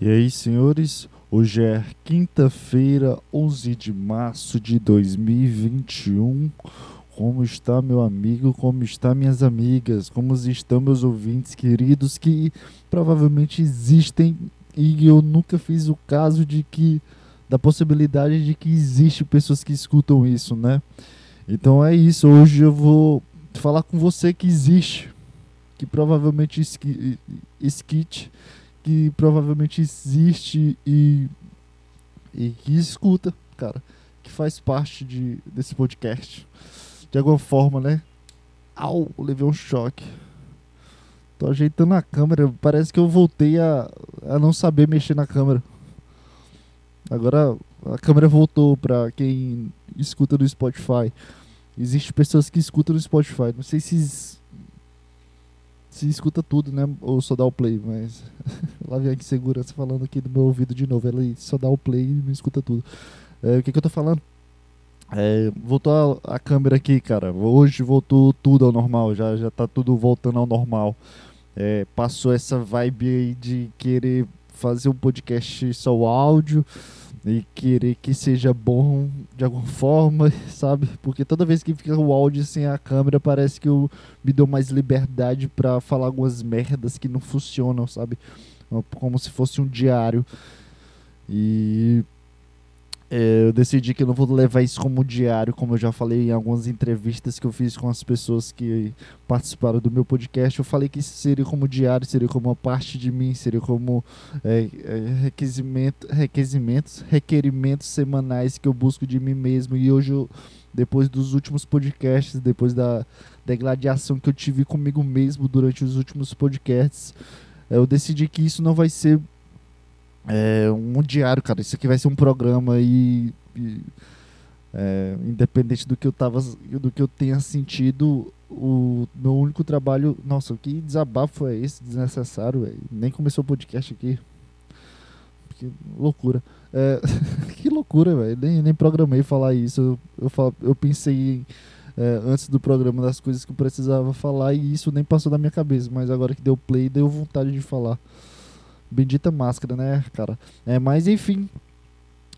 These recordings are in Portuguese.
E aí, senhores, hoje é quinta-feira, 11 de março de 2021. Como está meu amigo? Como está minhas amigas? Como estão meus ouvintes queridos que provavelmente existem e eu nunca fiz o caso de que da possibilidade de que existe pessoas que escutam isso, né? Então é isso. Hoje eu vou falar com você que existe, que provavelmente esquite que provavelmente existe e, e que escuta, cara, que faz parte de, desse podcast. De alguma forma, né? Au, levei um choque. Tô ajeitando a câmera. Parece que eu voltei a, a não saber mexer na câmera. Agora a câmera voltou pra quem escuta no Spotify. Existem pessoas que escutam no Spotify. Não sei se se escuta tudo, né? Ou só dá o play, mas lá vem aqui segurança falando aqui do meu ouvido de novo. Ela só dá o play e não escuta tudo. É, o que, que eu tô falando? É, voltou a, a, câmera aqui, cara. Hoje voltou tudo ao normal. Já, já tá tudo voltando ao normal. É, passou essa vibe aí de querer fazer um podcast só áudio e querer que seja bom de alguma forma, sabe? Porque toda vez que fica o áudio sem a câmera, parece que eu me dou mais liberdade para falar algumas merdas que não funcionam, sabe? Como se fosse um diário. E eu decidi que não vou levar isso como diário, como eu já falei em algumas entrevistas que eu fiz com as pessoas que participaram do meu podcast. Eu falei que isso seria como diário, seria como uma parte de mim, seria como é, é, requerimento, requerimentos, semanais que eu busco de mim mesmo. E hoje, eu, depois dos últimos podcasts, depois da, da gladiação que eu tive comigo mesmo durante os últimos podcasts, eu decidi que isso não vai ser é um diário, cara. Isso aqui vai ser um programa e, e é, independente do que eu tava, do que eu tenha sentido, o meu único trabalho, nossa, que desabafo é esse desnecessário, véio. nem começou o podcast aqui. Que loucura. É, que loucura, velho. Nem, nem programei falar isso. Eu, eu, falo, eu pensei é, antes do programa das coisas que eu precisava falar e isso nem passou da minha cabeça. Mas agora que deu play, deu vontade de falar. Bendita máscara, né, cara? É, mas enfim,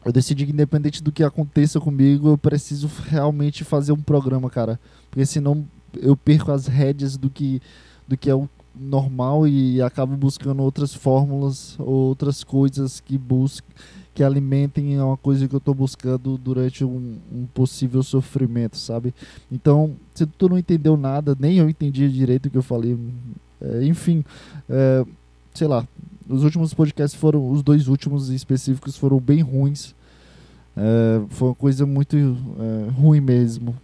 eu decidi que independente do que aconteça comigo, eu preciso realmente fazer um programa, cara. Porque senão eu perco as rédeas do que, do que é o normal e acabo buscando outras fórmulas, outras coisas que busquem que alimentem uma coisa que eu estou buscando durante um, um, possível sofrimento, sabe? Então, se tu não entendeu nada, nem eu entendi direito o que eu falei, é, enfim, é, sei lá, os últimos podcasts foram, os dois últimos específicos foram bem ruins. É, foi uma coisa muito é, ruim mesmo.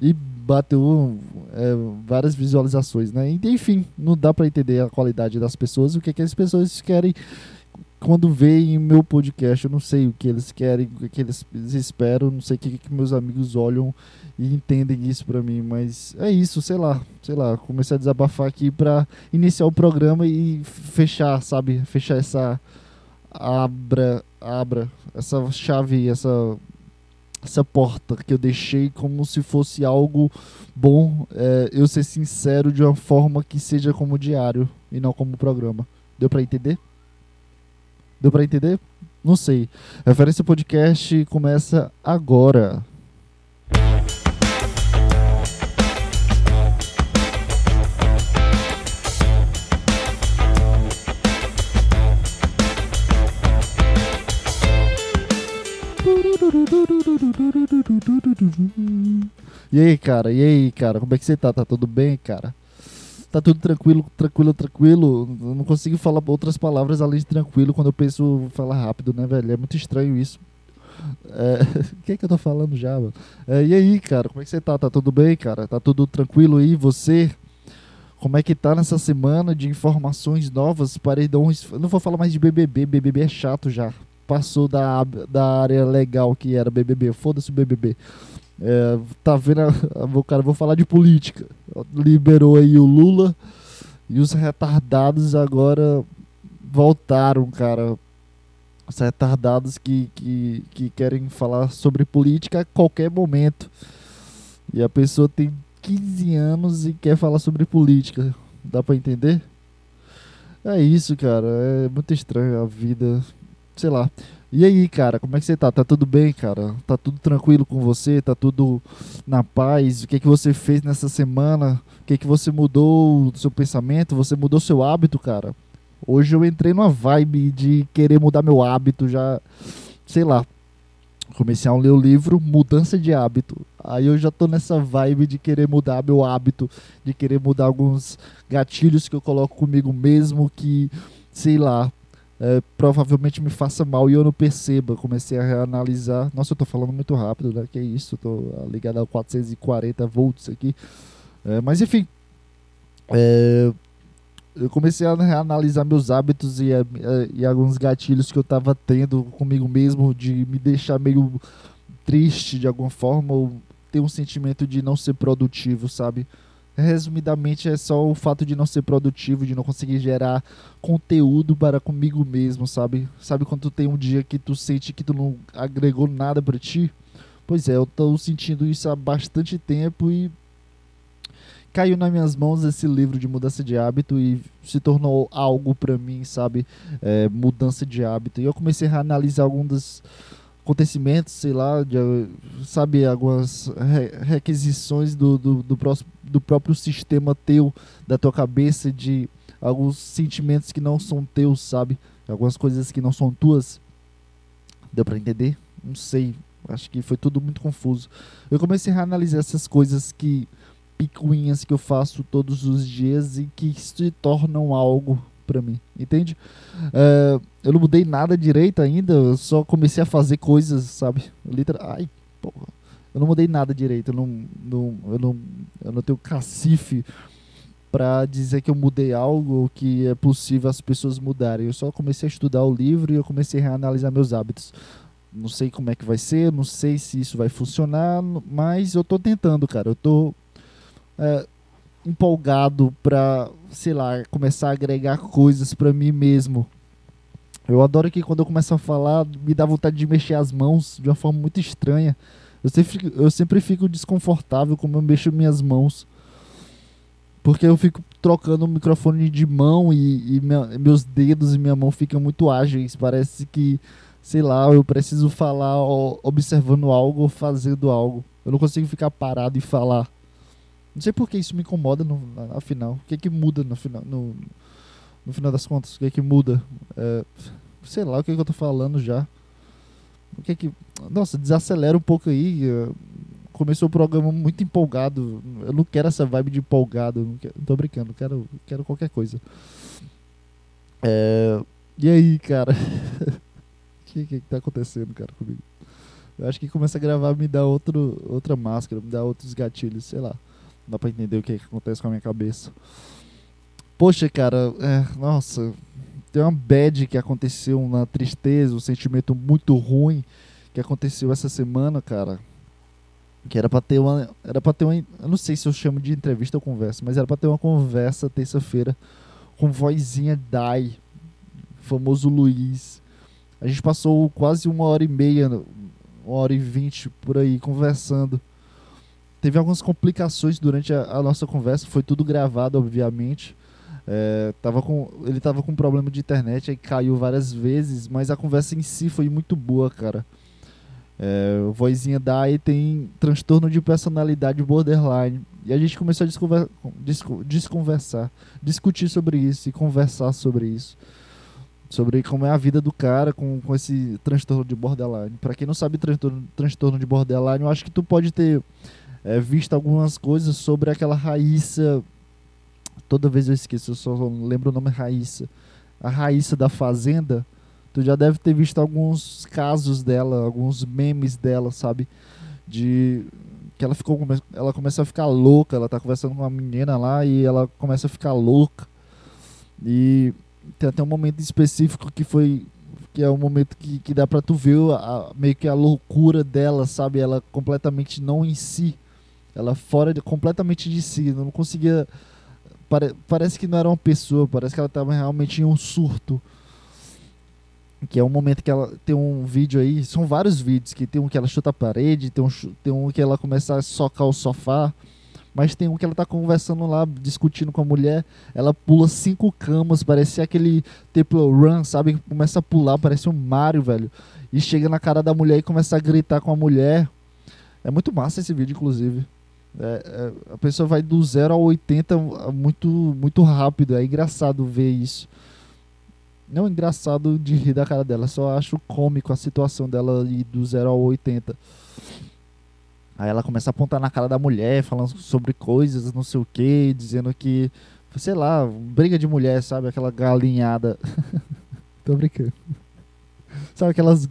E bateu é, várias visualizações, né? Enfim, não dá para entender a qualidade das pessoas, o que, é que as pessoas querem quando veem meu podcast. Eu não sei o que eles querem, o que eles esperam, não sei o que, que meus amigos olham e entendem isso pra mim, mas é isso, sei lá, sei lá, comecei a desabafar aqui pra iniciar o programa e fechar, sabe, fechar essa abra, abra, essa chave, essa essa porta que eu deixei como se fosse algo bom, é, eu ser sincero de uma forma que seja como diário e não como programa. Deu para entender? Deu para entender? Não sei. Referência podcast começa agora. E aí, cara? E aí, cara? Como é que você tá? Tá tudo bem, cara? Tá tudo tranquilo, tranquilo, tranquilo. Eu não consigo falar outras palavras além de tranquilo quando eu penso falar rápido, né, velho? É muito estranho isso. É, o que é que eu tô falando já, mano? É, e aí, cara? Como é que você tá? Tá tudo bem, cara? Tá tudo tranquilo aí? Você? Como é que tá nessa semana de informações novas, paredões? Eu não vou falar mais de BBB, BBB é chato já passou da, da área legal que era BBB. Foda-se o BBB. É, tá vendo? Cara, vou falar de política. Liberou aí o Lula e os retardados agora voltaram, cara. Os retardados que, que, que querem falar sobre política a qualquer momento. E a pessoa tem 15 anos e quer falar sobre política. Dá pra entender? É isso, cara. É muito estranho a vida. Sei lá. E aí, cara, como é que você tá? Tá tudo bem, cara? Tá tudo tranquilo com você? Tá tudo na paz? O que é que você fez nessa semana? O que é que você mudou do seu pensamento? Você mudou seu hábito, cara? Hoje eu entrei numa vibe de querer mudar meu hábito já, sei lá. Comecei a ler o livro Mudança de Hábito. Aí eu já tô nessa vibe de querer mudar meu hábito, de querer mudar alguns gatilhos que eu coloco comigo mesmo que, sei lá, é, provavelmente me faça mal e eu não perceba. Comecei a analisar. Nossa, eu tô falando muito rápido, né? Que isso, tô ligado a 440 volts aqui. É, mas enfim, é, eu comecei a analisar meus hábitos e, e, alguns gatilhos que eu tava tendo comigo mesmo de me deixar meio triste de alguma forma ou ter um sentimento de não ser produtivo, sabe? Resumidamente é só o fato de não ser produtivo, de não conseguir gerar conteúdo para comigo mesmo, sabe? Sabe quando tu tem um dia que tu sente que tu não agregou nada para ti? Pois é, eu tô sentindo isso há bastante tempo e caiu nas minhas mãos esse livro de mudança de hábito e se tornou algo para mim, sabe? É, mudança de hábito. E eu comecei a analisar algumas das acontecimentos, sei lá, de, sabe, algumas re requisições do, do, do, próximo, do próprio sistema teu, da tua cabeça, de alguns sentimentos que não são teus, sabe? Algumas coisas que não são tuas. Deu para entender? Não sei. Acho que foi tudo muito confuso. Eu comecei a analisar essas coisas que picuinhas que eu faço todos os dias e que se tornam algo para mim, entende? Uh, eu não mudei nada direito ainda, eu só comecei a fazer coisas, sabe? Literal, ai, porra. Eu não mudei nada direito, eu não, não, eu não, eu não tenho cacife para dizer que eu mudei algo que é possível as pessoas mudarem. Eu só comecei a estudar o livro e eu comecei a reanalisar meus hábitos. Não sei como é que vai ser, não sei se isso vai funcionar, mas eu tô tentando, cara. Eu tô é, empolgado para, sei lá, começar a agregar coisas para mim mesmo. Eu adoro que quando eu começo a falar, me dá vontade de mexer as mãos de uma forma muito estranha. Eu sempre, eu sempre fico desconfortável como eu mexo minhas mãos. Porque eu fico trocando o microfone de mão e, e minha, meus dedos e minha mão ficam muito ágeis. Parece que, sei lá, eu preciso falar observando algo ou fazendo algo. Eu não consigo ficar parado e falar. Não sei por que isso me incomoda no, afinal. O que é que muda no final, no, no final das contas? O que é que muda? É, sei lá o que, é que eu tô falando já. O que é que. Nossa, desacelera um pouco aí. Começou o programa muito empolgado. Eu não quero essa vibe de empolgado. Não, quero, não tô brincando, quero, quero qualquer coisa. É, e aí, cara? O que, que, que tá acontecendo, cara, comigo? Eu acho que começa a gravar me dá outro, outra máscara, me dá outros gatilhos, sei lá dá pra entender o que, é que acontece com a minha cabeça. Poxa, cara, é, nossa, tem uma bad que aconteceu, uma tristeza, um sentimento muito ruim que aconteceu essa semana, cara. Que era pra ter uma. Era pra ter uma. Eu não sei se eu chamo de entrevista ou conversa, mas era pra ter uma conversa terça-feira com vozinha Dai, famoso Luiz. A gente passou quase uma hora e meia, uma hora e vinte por aí, conversando teve algumas complicações durante a, a, nossa conversa, foi tudo gravado, obviamente. É, tava com, ele tava com problema de internet, aí caiu várias vezes, mas a conversa em si foi muito boa, cara. É, vozinha da AI tem transtorno de personalidade borderline. E a gente começou a desconver, desconversar, discutir sobre isso e conversar sobre isso. Sobre como é a vida do cara com, com esse transtorno de borderline. Para quem não sabe transtorno, transtorno de borderline, eu acho que tu pode ter é, visto algumas coisas sobre aquela Raíssa. Toda vez eu esqueço, eu só lembro o nome Raíssa. A Raíssa da Fazenda. Tu já deve ter visto alguns casos dela, alguns memes dela, sabe? De que ela ficou ela começa a ficar louca, ela tá conversando com uma menina lá e ela começa a ficar louca. E tem até um momento específico que foi que é o momento que, que dá pra tu ver a, meio que a loucura dela, sabe? Ela completamente não em si. Ela fora de, completamente de si, não conseguia. Pare, parece que não era uma pessoa, parece que ela estava realmente em um surto. Que é um momento que ela tem um vídeo aí, são vários vídeos, que tem um que ela chuta a parede, tem um, tem um que ela começa a socar o sofá. Mas tem um que ela tá conversando lá, discutindo com a mulher. Ela pula cinco camas, parece aquele Temple Run, sabe? Começa a pular, parece um Mario, velho. E chega na cara da mulher e começa a gritar com a mulher. É muito massa esse vídeo, inclusive. É, é, a pessoa vai do 0 ao 80 muito, muito rápido. É engraçado ver isso. Não é engraçado de rir da cara dela, só acho cômico a situação dela ir do 0 ao 80. Aí ela começa a apontar na cara da mulher, falando sobre coisas, não sei o que, dizendo que, sei lá, briga de mulher, sabe? Aquela galinhada. Tô brincando. Sabe aquelas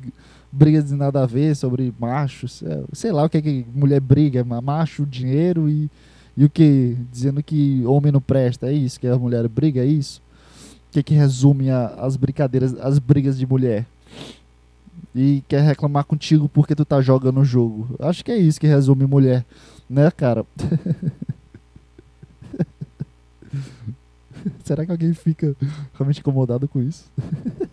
brigas de nada a ver sobre machos? É, sei lá o que, é que mulher briga, macho, dinheiro e, e o que? Dizendo que homem não presta, é isso que a mulher briga, é isso? O que, é que resume a, as brincadeiras, as brigas de mulher? e quer reclamar contigo porque tu tá jogando o jogo. Acho que é isso que resume mulher, né, cara? Será que alguém fica realmente incomodado com isso?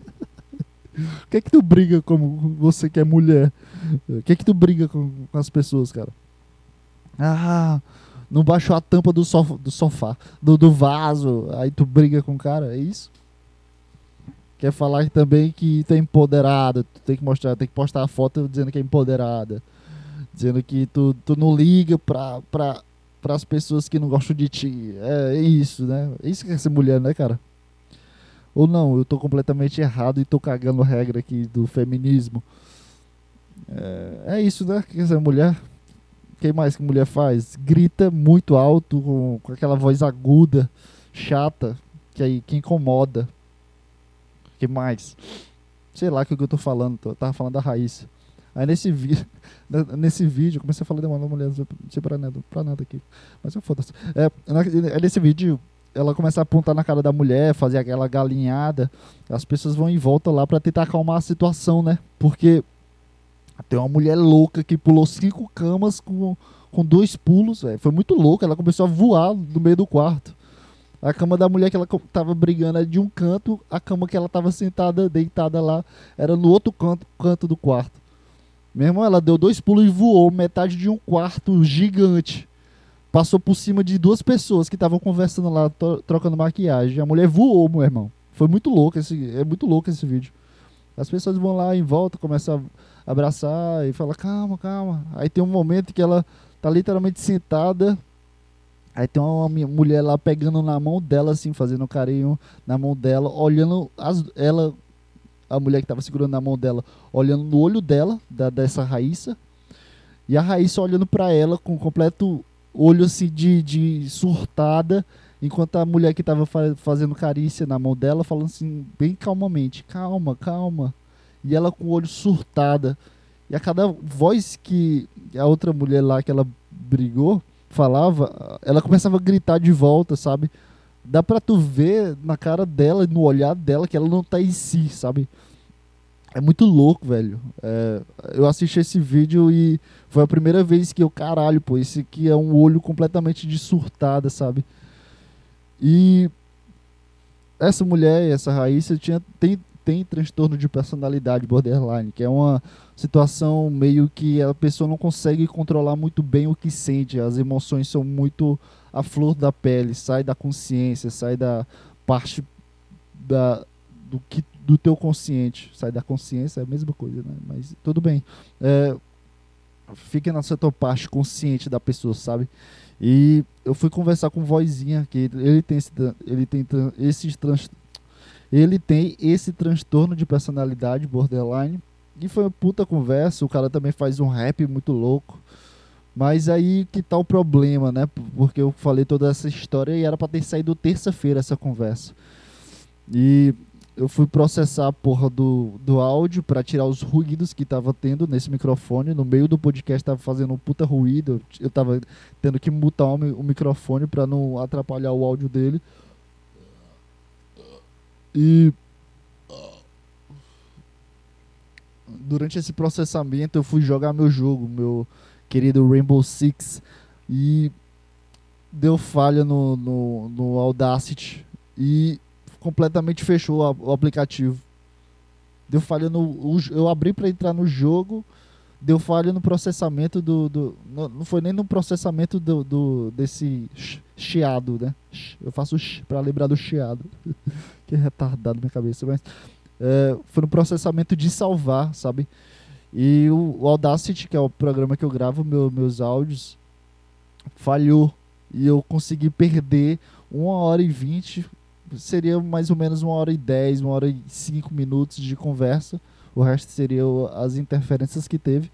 O que é que tu briga como você que é mulher? O que é que tu briga com, com as pessoas, cara? Ah, não baixou a tampa do sofá, do, sofá, do, do vaso, aí tu briga com o cara, é isso? Quer falar também que tu é empoderada, tu tem que mostrar, tem que postar a foto dizendo que é empoderada. Dizendo que tu, tu não liga pra, pra, as pessoas que não gostam de ti. É isso, né? É isso que é ser mulher, né, cara? Ou não, eu tô completamente errado e tô cagando regra aqui do feminismo. É, é isso, né? Que ser mulher. Quem mais que mulher faz? Grita muito alto, com, com aquela voz aguda, chata, que aí que incomoda que mais? Sei lá o que eu tô falando, eu tava falando da Raíssa. Aí nesse, vi nesse vídeo, comecei a falar de uma mulher, não sei pra nada, pra nada aqui. Mas eu foda-se. É, é, nesse vídeo, ela começa a apontar na cara da mulher, fazer aquela galinhada. As pessoas vão em volta lá para tentar acalmar a situação, né? Porque tem uma mulher louca que pulou cinco camas com, com dois pulos, véio. Foi muito louca, ela começou a voar no meio do quarto. A cama da mulher que ela tava brigando era de um canto, a cama que ela tava sentada, deitada lá, era no outro canto, canto do quarto. Meu irmão, ela deu dois pulos e voou metade de um quarto gigante. Passou por cima de duas pessoas que estavam conversando lá, trocando maquiagem. A mulher voou, meu irmão. Foi muito louco esse, é muito louco esse vídeo. As pessoas vão lá em volta, começam a abraçar e falam, calma, calma. Aí tem um momento que ela tá literalmente sentada Aí tem uma mulher lá pegando na mão dela, assim, fazendo carinho na mão dela, olhando as, ela, a mulher que tava segurando na mão dela, olhando no olho dela, da, dessa Raíssa, e a Raíssa olhando para ela com completo olho assim de, de surtada, enquanto a mulher que tava fa fazendo carícia na mão dela, falando assim, bem calmamente, calma, calma. E ela com o olho surtada. E a cada voz que a outra mulher lá que ela brigou, falava, ela começava a gritar de volta, sabe? Dá pra tu ver na cara dela, no olhar dela, que ela não tá em si, sabe? É muito louco, velho. É, eu assisti esse vídeo e foi a primeira vez que eu, caralho, pô, esse aqui é um olho completamente de surtada, sabe? E essa mulher, essa Raíssa, tinha, tem, tem transtorno de personalidade borderline, que é uma situação meio que a pessoa não consegue controlar muito bem o que sente, as emoções são muito a flor da pele, sai da consciência, sai da parte da, do que do teu consciente, sai da consciência é a mesma coisa, né? Mas tudo bem, é, fica na sua parte consciente da pessoa, sabe? E eu fui conversar com vozinha que ele tem esse, ele tem esses trans, ele tem esse transtorno de personalidade borderline. E foi uma puta conversa. O cara também faz um rap muito louco. Mas aí que tá o problema, né? Porque eu falei toda essa história e era para ter saído terça-feira essa conversa. E eu fui processar a porra do, do áudio para tirar os ruídos que tava tendo nesse microfone. No meio do podcast tava fazendo um puta ruído. Eu tava tendo que mutar o, microfone para não atrapalhar o áudio dele. E durante esse processamento eu fui jogar meu jogo, meu querido Rainbow Six, e deu falha no, no, no Audacity e completamente fechou o aplicativo. Deu falha no. Eu abri para entrar no jogo, deu falha no processamento do. do não, foi nem no processamento do, do desse chiado, né? Eu faço para lembrar do chiado. que retardado minha cabeça, mas. É, foi no processamento de salvar, sabe? E o, o, Audacity, que é o programa que eu gravo meu, meus áudios, falhou. E eu consegui perder uma hora e vinte. Seria mais ou menos uma hora e dez, uma hora e cinco minutos de conversa o resto seria as interferências que teve.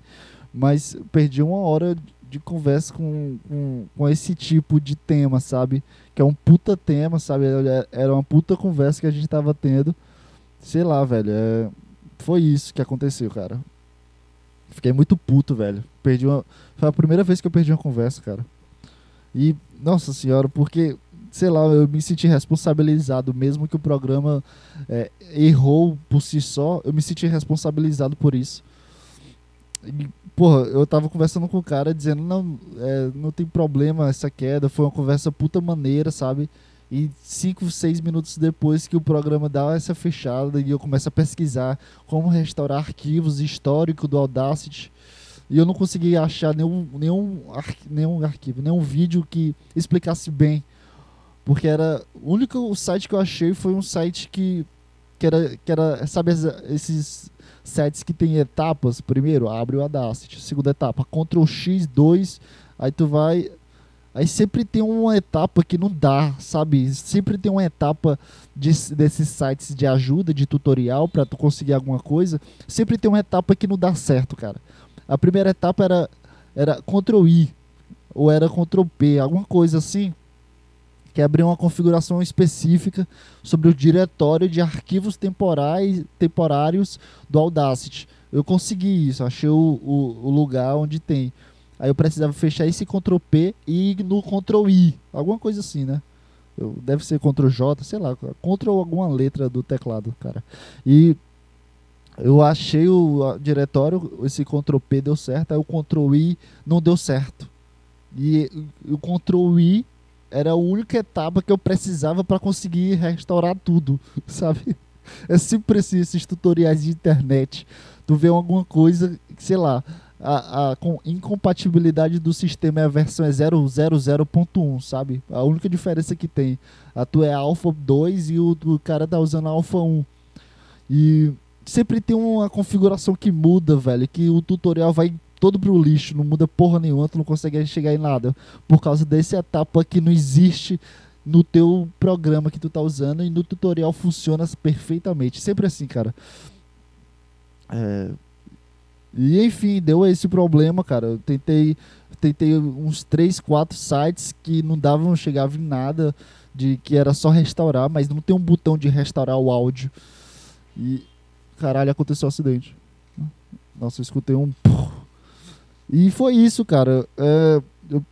Mas perdi uma hora de conversa com, com, com, esse tipo de tema, sabe? Que é um puta tema, sabe? Era uma puta conversa que a gente tava tendo. Sei lá, velho. É... Foi isso que aconteceu, cara. Fiquei muito puto, velho. Perdi uma. Foi a primeira vez que eu perdi uma conversa, cara. E, nossa senhora, porque sei lá, eu me senti responsabilizado, mesmo que o programa é, errou por si só, eu me senti responsabilizado por isso. E, porra, eu tava conversando com o cara dizendo, não, é, não tem problema essa queda, foi uma conversa puta maneira, sabe? E cinco, seis minutos depois que o programa dá essa fechada e eu começo a pesquisar como restaurar arquivos históricos do Audacity, e eu não consegui achar nenhum, nenhum, nenhum arquivo, nenhum vídeo que explicasse bem porque era. O único site que eu achei foi um site que. Que era, que era sabe, esses sites que tem etapas. Primeiro, abre o Audacity. Segunda etapa, Ctrl X, 2. Aí tu vai. Aí sempre tem uma etapa que não dá, sabe? Sempre tem uma etapa de, desses sites de ajuda, de tutorial, para tu conseguir alguma coisa. Sempre tem uma etapa que não dá certo, cara. A primeira etapa era, era Ctrl I, ou era Ctrl P, alguma coisa assim que abriu uma configuração específica sobre o diretório de arquivos temporais, temporários do Audacity. Eu consegui isso, achei o, o, o lugar onde tem. Aí eu precisava fechar esse Ctrl P e no Ctrl I, alguma coisa assim, né? Eu, deve ser Ctrl J, sei lá, Ctrl alguma letra do teclado, cara. E eu achei o diretório, esse Ctrl P deu certo, aí o Ctrl I não deu certo. E o Ctrl I era a única etapa que eu precisava para conseguir restaurar tudo, sabe? É sempre assim, esses tutoriais de internet. Tu vê alguma coisa, sei lá, a, a com incompatibilidade do sistema é a versão é 0.0.1, sabe? A única diferença que tem. A tua é Alpha 2 e o, o cara tá usando Alpha 1. E sempre tem uma configuração que muda, velho, que o tutorial vai todo pro lixo, não muda porra nenhuma, tu não consegue chegar em nada. Por causa dessa etapa que não existe no teu programa que tu tá usando e no tutorial funciona perfeitamente. Sempre assim, cara. É... E enfim, deu esse problema, cara. Eu tentei, tentei uns 3, 4 sites que não davam, chegava em nada, de que era só restaurar, mas não tem um botão de restaurar o áudio. E caralho, aconteceu um acidente. Nossa, eu escutei um e foi isso, cara. É, eu,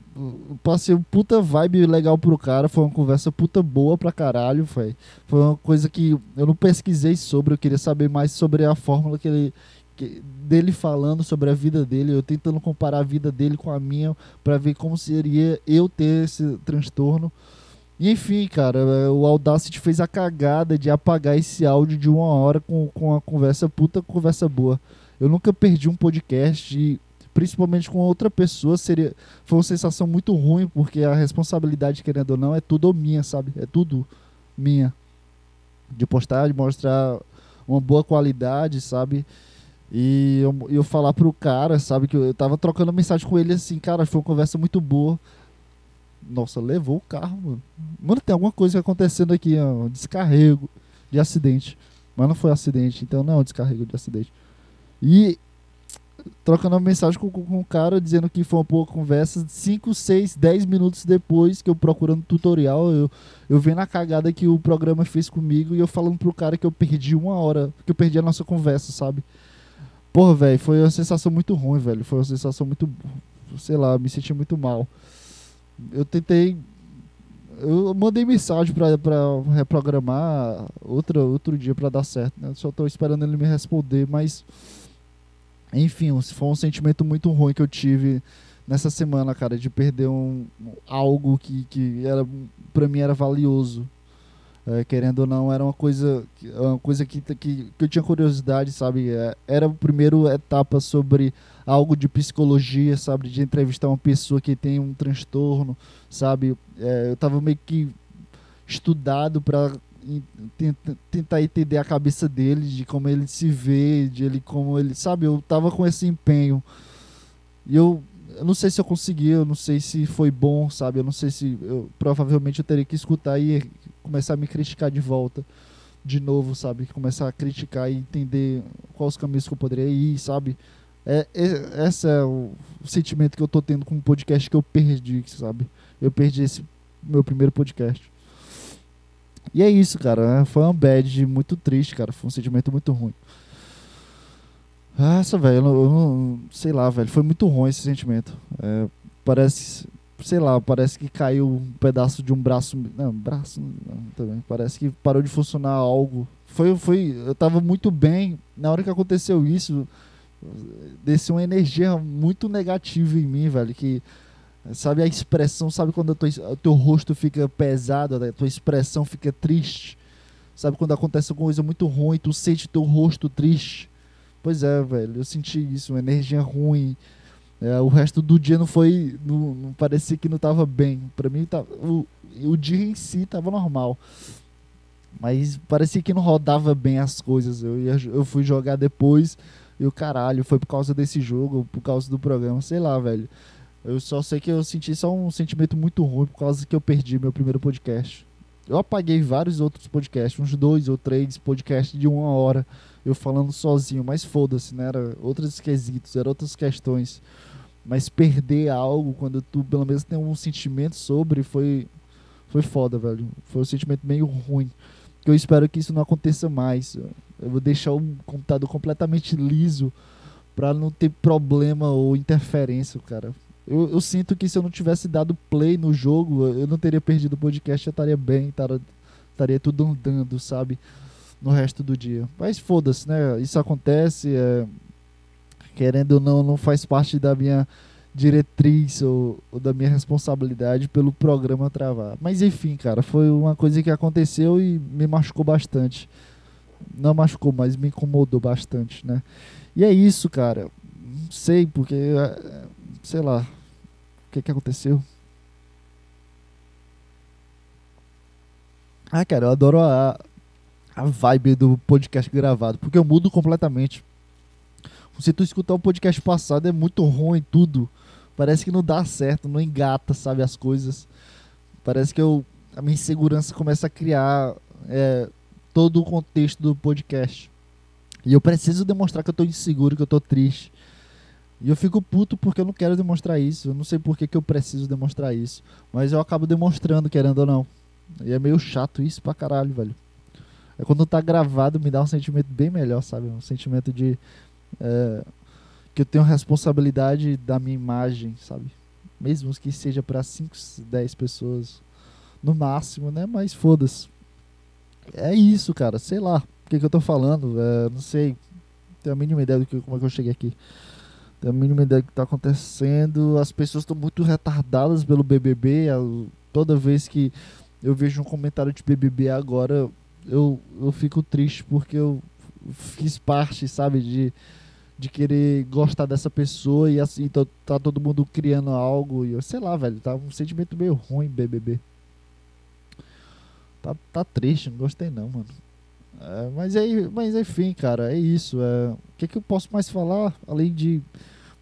passei um puta vibe legal pro cara. Foi uma conversa puta boa pra caralho. Foi, foi uma coisa que eu não pesquisei sobre. Eu queria saber mais sobre a fórmula que ele. Dele falando sobre a vida dele, eu tentando comparar a vida dele com a minha para ver como seria eu ter esse transtorno. E enfim, cara, é, o Audacity fez a cagada de apagar esse áudio de uma hora com, com a conversa puta conversa boa. Eu nunca perdi um podcast e principalmente com outra pessoa, seria foi uma sensação muito ruim, porque a responsabilidade, querendo ou não, é tudo minha, sabe? É tudo minha. De postar, de mostrar uma boa qualidade, sabe? E eu, eu falar pro cara, sabe, que eu, tava trocando mensagem com ele assim, cara, foi uma conversa muito boa. Nossa, levou o carro, mano. Mano, tem alguma coisa acontecendo aqui, ó, descarrego de acidente. Mas não foi acidente, então não é um descarrego de acidente. E trocando uma mensagem com, com, com o cara dizendo que foi uma boa conversa. 5, 6, 10 minutos depois que eu procurando tutorial, eu, eu vendo a cagada que o programa fez comigo e eu falando pro cara que eu perdi uma hora, que eu perdi a nossa conversa, sabe? Porra, velho, foi uma sensação muito ruim, velho. Foi uma sensação muito. Sei lá, me senti muito mal. Eu tentei. Eu mandei mensagem pra, pra reprogramar outro, outro dia pra dar certo, né? Só tô esperando ele me responder, mas enfim, foi um sentimento muito ruim que eu tive nessa semana, cara, de perder um, algo que, que era para mim era valioso. É, querendo ou não, era uma coisa, uma coisa que, que, que eu tinha curiosidade, sabe? É, era a primeira etapa sobre algo de psicologia, sabe? De entrevistar uma pessoa que tem um transtorno, sabe? É, eu estava meio que estudado para tentar entender a cabeça dele, de como ele se vê, de ele como ele, sabe? Eu tava com esse empenho. E eu, eu não sei se eu consegui, eu não sei se foi bom, sabe? Eu não sei se eu provavelmente eu teria que escutar e começar a me criticar de volta de novo, sabe? Começar a criticar e entender quais os caminhos que eu poderia ir, sabe? É, é, esse é o sentimento que eu tô tendo com o podcast que eu perdi, sabe? Eu perdi esse meu primeiro podcast. E é isso, cara. Foi uma bad muito triste, cara. Foi um sentimento muito ruim. Nossa, velho, eu, eu não. Sei lá, velho. Foi muito ruim esse sentimento. É, parece sei lá, parece que caiu um pedaço de um braço. Não, braço não, também. Parece que parou de funcionar algo. Foi, foi, eu tava muito bem. Na hora que aconteceu isso, desceu uma energia muito negativa em mim, velho. Que, sabe, a expressão, sabe quando o teu rosto fica pesado, a tua expressão fica triste. Sabe quando acontece alguma coisa muito ruim, tu sente teu rosto triste. Pois é, velho, eu senti isso, uma energia ruim é, o resto do dia não foi. Não, não parecia que não estava bem. Para mim, tá, o, o dia em si estava normal. Mas parecia que não rodava bem as coisas. Eu, ia, eu fui jogar depois e o caralho, foi por causa desse jogo, por causa do programa, sei lá, velho. Eu só sei que eu senti só um sentimento muito ruim por causa que eu perdi meu primeiro podcast. Eu apaguei vários outros podcasts, uns dois ou três podcasts de uma hora, eu falando sozinho, mas foda-se, né? Era outros quesitos, eram outras questões. Mas perder algo quando tu pelo menos tem um sentimento sobre foi foi foda, velho. Foi um sentimento meio ruim. Eu espero que isso não aconteça mais. Eu vou deixar o computador completamente liso para não ter problema ou interferência, cara. Eu, eu, sinto que se eu não tivesse dado play no jogo, eu não teria perdido o podcast, eu estaria bem, estaria, estaria tudo andando, sabe? No resto do dia. Mas foda-se, né? Isso acontece. É querendo ou não, não faz parte da minha diretriz ou, ou, da minha responsabilidade pelo programa travar. Mas enfim, cara, foi uma coisa que aconteceu e me machucou bastante. Não machucou, mas me incomodou bastante, né? E é isso, cara. Não sei, porque. É, sei lá. O que, que aconteceu? Ah, cara, eu adoro a, a vibe do podcast gravado, porque eu mudo completamente. Se tu escutar o podcast passado, é muito ruim tudo. Parece que não dá certo, não engata, sabe, as coisas. Parece que eu, a minha insegurança começa a criar é, todo o contexto do podcast. E eu preciso demonstrar que eu tô inseguro, que eu tô triste. E eu fico puto porque eu não quero demonstrar isso. Eu não sei por que, que eu preciso demonstrar isso. Mas eu acabo demonstrando, querendo ou não. E é meio chato isso pra caralho, velho. É quando tá gravado, me dá um sentimento bem melhor, sabe? Um sentimento de é, que eu tenho responsabilidade da minha imagem, sabe? Mesmo que seja para 5, 10 pessoas no máximo, né? Mas foda-se. É isso, cara. Sei lá. O que, que eu tô falando? É, não sei. Tenho a mínima ideia do que como é que eu cheguei aqui. A mínima ideia do que tá acontecendo. As pessoas estão muito retardadas pelo BBB. Toda vez que eu vejo um comentário de BBB agora, eu, eu fico triste porque eu fiz parte, sabe, de de querer gostar dessa pessoa e assim tá, tá, todo mundo criando algo e eu sei lá, velho, tá um sentimento meio ruim BBB. Tá, tá triste, não gostei não, mano. É, mas aí, mas enfim, cara, é isso. É, o que que eu posso mais falar além de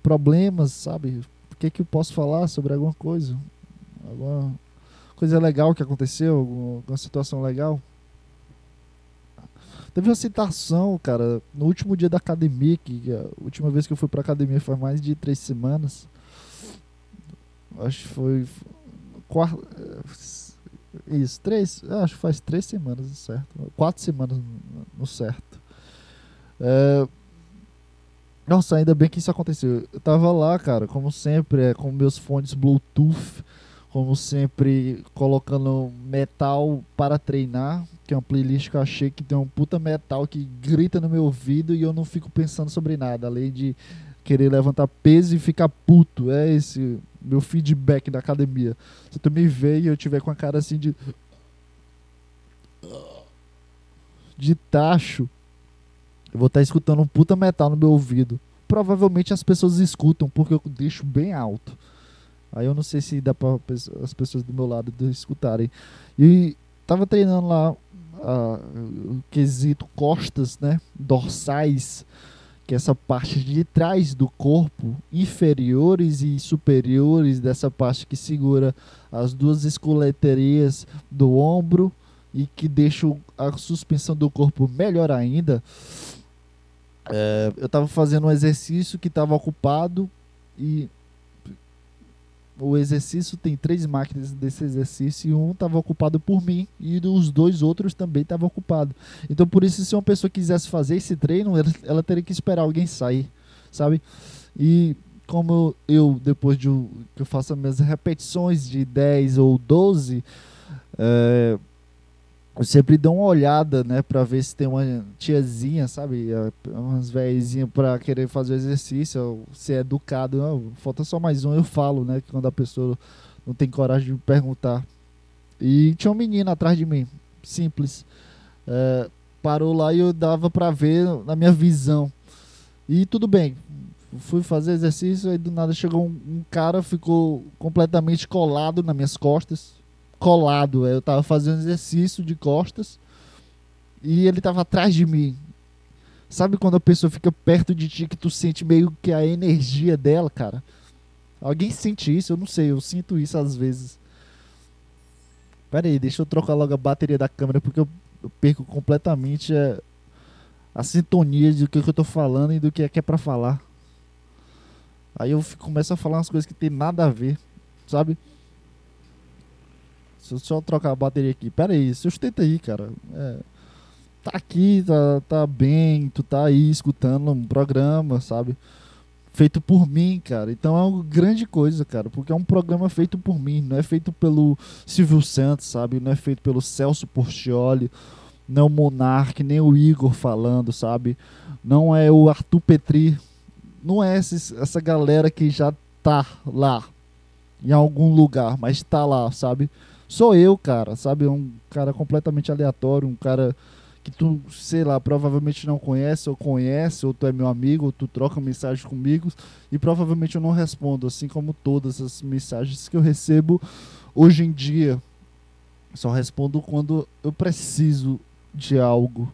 problemas, sabe? O que que eu posso falar sobre alguma coisa? Alguma coisa legal que aconteceu, alguma, alguma situação legal? Teve uma citação, cara, no último dia da academia, que a última vez que eu fui pra academia foi mais de três semanas. Acho que foi. Quarta, isso, três. Acho que faz três semanas, certo? Quatro semanas no certo. É, nossa, ainda bem que isso aconteceu. Eu tava lá, cara, como sempre, é, com meus fones Bluetooth, como sempre, colocando metal para treinar que é uma playlist que eu achei que tem um puta metal que grita no meu ouvido e eu não fico pensando sobre nada, além de querer levantar peso e ficar puto. É esse meu feedback da academia. Se tu me vê e eu tiver com a cara assim de de tacho, eu vou estar tá escutando um puta metal no meu ouvido. Provavelmente as pessoas escutam, porque eu deixo bem alto. Aí eu não sei se dá para as pessoas do meu lado escutarem. E tava treinando lá o quesito costas, né? Dorsais, que essa parte de trás do corpo, inferiores e superiores dessa parte que segura as duas escoleterias do ombro e que deixa a suspensão do corpo melhor ainda. É, eu estava fazendo um exercício que estava ocupado e o exercício tem três máquinas desse exercício e um estava ocupado por mim e os dois outros também estavam ocupados. Então por isso se uma pessoa quisesse fazer esse treino, ela, teria que esperar alguém sair, sabe? E como eu, depois de que eu faço as minhas repetições de 10 ou 12, é, eu sempre dou uma olhada, né, para ver se tem uma tiazinha, sabe, umas velhinhas para querer fazer exercício, se é educado, não, falta só mais um, eu falo, né, quando a pessoa não tem coragem de perguntar. E tinha um menino atrás de mim, simples, é, parou lá e eu dava para ver na minha visão. E tudo bem, fui fazer exercício e do nada chegou um, um cara, ficou completamente colado nas minhas costas, colado. Eu tava fazendo exercício de costas e ele tava atrás de mim. Sabe quando a pessoa fica perto de ti que tu sente meio que a energia dela, cara? Alguém sente isso? Eu não sei, eu sinto isso às vezes. Pera aí, deixa eu trocar logo a bateria da câmera porque eu, eu perco completamente a, a sintonia do que, que eu tô falando e do que é que é pra falar. Aí eu fico, começo a falar umas coisas que tem nada a ver, sabe? Deixa eu só trocar a bateria aqui. Pera aí, sustenta aí, cara. É, tá aqui, tá, tá bem, tu tá aí escutando um programa, sabe? Feito por mim, cara. Então é uma grande coisa, cara. Porque é um programa feito por mim. Não é feito pelo Silvio Santos, sabe? Não é feito pelo Celso Portioli. Não é o Monark, nem o Igor falando, sabe? Não é o Arthur Petri. Não é esse, essa galera que já tá lá em algum lugar, mas tá lá, sabe? Sou eu, cara, sabe? Um cara completamente aleatório, um cara que tu, sei lá, provavelmente não conhece, ou conhece, ou tu é meu amigo, ou tu troca mensagem comigo, e provavelmente eu não respondo, assim como todas as mensagens que eu recebo hoje em dia. Só respondo quando eu preciso de algo.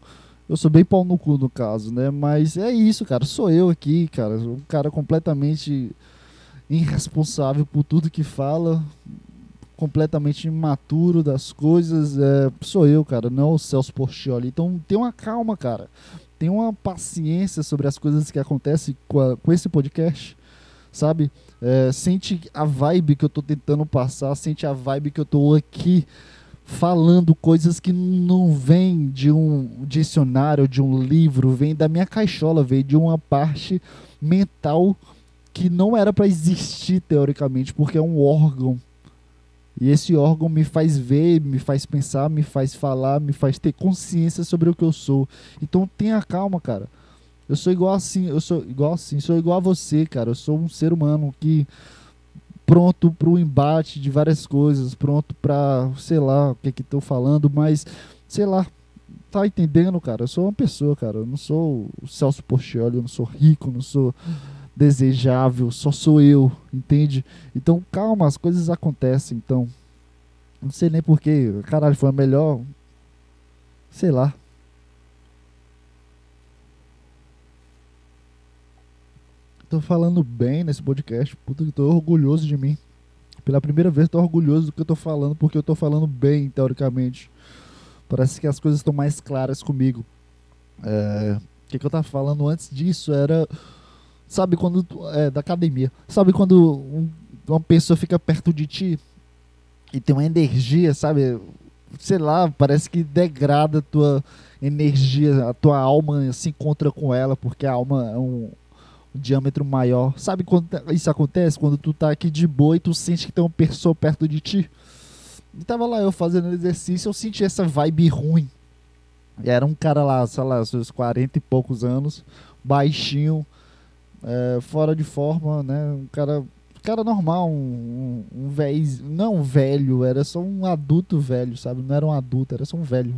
Eu sou bem pau no cu no caso, né? Mas é isso, cara. Sou eu aqui, cara. Um cara completamente irresponsável por tudo que fala completamente imaturo das coisas, é, sou eu, cara, não o Celso Portioli. Então tem uma calma, cara. Tem uma paciência sobre as coisas que acontecem com, a, com esse podcast, sabe? É, sente a vibe que eu tô tentando passar, sente a vibe que eu tô aqui falando coisas que não vêm de um dicionário, de um livro, vem da minha caixola, vem de uma parte mental que não era para existir teoricamente, porque é um órgão e esse órgão me faz ver, me faz pensar, me faz falar, me faz ter consciência sobre o que eu sou. Então tenha calma, cara. Eu sou igual assim, eu sou igual assim, sou igual a você, cara. Eu sou um ser humano que pronto para o embate de várias coisas, pronto para, sei lá, o que é que estou falando, mas sei lá, tá entendendo, cara? Eu sou uma pessoa, cara. Eu não sou o Celso Portioli, eu não sou rico, não sou desejável, só sou eu, entende? Então calma, as coisas acontecem, então. Não sei nem porquê, caralho, foi a melhor. Sei lá. Tô falando bem nesse podcast, puta que tô orgulhoso de mim. Pela primeira vez tô orgulhoso do que eu tô falando, porque eu tô falando bem, teoricamente. Parece que as coisas estão mais claras comigo. É, o que, que eu tava falando antes disso era Sabe quando. É, da academia. Sabe quando um, uma pessoa fica perto de ti e tem uma energia, sabe? Sei lá, parece que degrada a tua energia, a tua alma se encontra com ela, porque a alma é um, um diâmetro maior. Sabe quando isso acontece? Quando tu tá aqui de boa e tu sente que tem uma pessoa perto de ti. E tava lá eu fazendo exercício, eu senti essa vibe ruim. E era um cara lá, sei lá, seus 40 e poucos anos, baixinho, é, fora de forma, né? Um cara, cara normal, um, um, um não um velho, era só um adulto velho, sabe? Não era um adulto, era só um velho,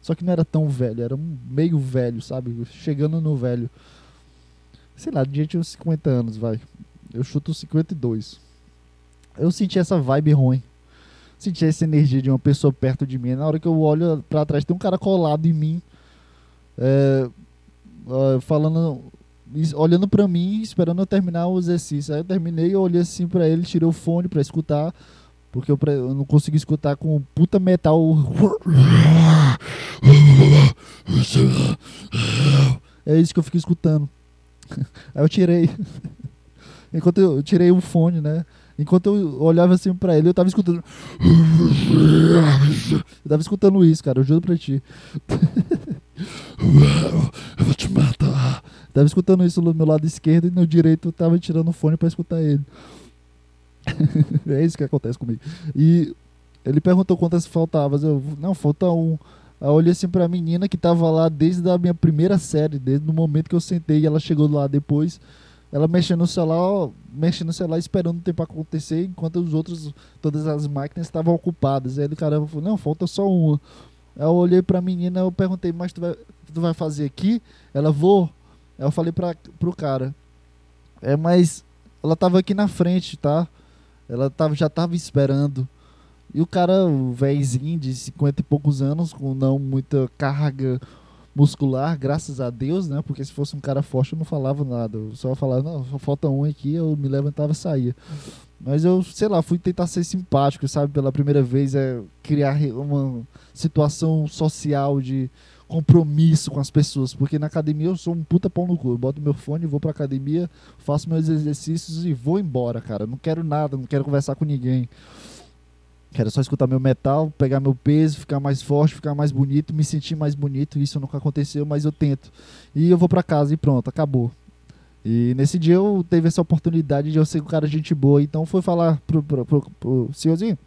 Só que não era tão velho, era meio velho, sabe? Chegando no velho. Sei lá, de gente uns 50 anos, vai. Eu chuto 52. Eu senti essa vibe ruim. Senti essa energia de uma pessoa perto de mim. Na hora que eu olho para trás, tem um cara colado em mim. É, falando olhando para mim, esperando eu terminar o exercício. Aí eu terminei, eu olhei assim para ele, tirei o fone para escutar, porque eu, eu, não consegui escutar com puta metal. É isso que eu fiquei escutando. Aí eu tirei. Enquanto eu tirei o fone, né? Enquanto eu olhava assim pra ele, eu tava escutando. Eu tava escutando isso, cara, eu juro pra ti. Eu vou te matar. Tava escutando isso no meu lado esquerdo e no direito tava tirando o fone para escutar ele. é isso que acontece comigo. E ele perguntou quantas faltavam. Eu, não, falta um. Aí eu olhei assim pra menina que tava lá desde a minha primeira série, desde o momento que eu sentei e ela chegou lá depois. Ela mexendo no celular, mexendo no celular, esperando o tempo acontecer, enquanto os outros, todas as máquinas estavam ocupadas. Aí o cara falou, não, falta só uma. Aí eu olhei pra menina, eu perguntei, mas tu vai, tu vai fazer aqui? Ela, vou. Aí eu falei pra, pro cara, é, mas ela tava aqui na frente, tá? Ela tava, já tava esperando. E o cara, o véizinho de 50 e poucos anos, com não muita carga muscular, graças a Deus, né? Porque se fosse um cara forte eu não falava nada. Eu só falava, não, só falta um aqui, eu me levantava e saía. Mas eu, sei lá, fui tentar ser simpático, sabe? Pela primeira vez é criar uma situação social de compromisso com as pessoas, porque na academia eu sou um puta pau no cu. Eu boto meu fone, vou pra academia, faço meus exercícios e vou embora, cara. Não quero nada, não quero conversar com ninguém. Quero só escutar meu metal, pegar meu peso, ficar mais forte, ficar mais bonito, me sentir mais bonito. Isso nunca aconteceu, mas eu tento. E eu vou para casa e pronto, acabou. E nesse dia eu teve essa oportunidade de eu ser um cara de gente boa. Então foi falar pro, pro, pro, pro senhorzinho.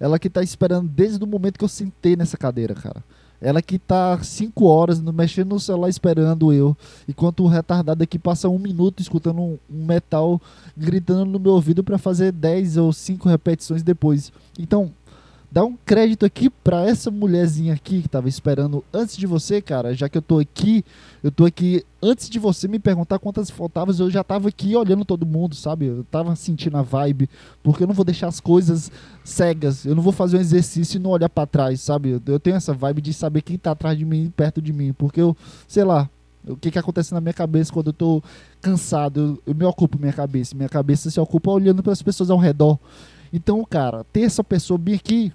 Ela que tá esperando desde o momento que eu sentei nessa cadeira, cara. Ela que tá cinco horas mexendo no celular esperando eu. Enquanto o retardado aqui passa um minuto escutando um, metal gritando no meu ouvido para fazer dez ou cinco repetições depois. Então, dá um crédito aqui para essa mulherzinha aqui que tava esperando antes de você, cara, já que eu tô aqui, eu tô aqui antes de você me perguntar quantas faltavam, eu já tava aqui olhando todo mundo, sabe? Eu tava sentindo a vibe, porque eu não vou deixar as coisas cegas, eu não vou fazer um exercício e não olhar para trás, sabe? Eu tenho essa vibe de saber quem tá atrás de mim, perto de mim, porque eu, sei lá, o que que acontece na minha cabeça quando eu tô cansado, eu, eu me ocupo minha cabeça, minha cabeça se ocupa olhando para as pessoas ao redor. Então, cara, ter essa pessoa bem aqui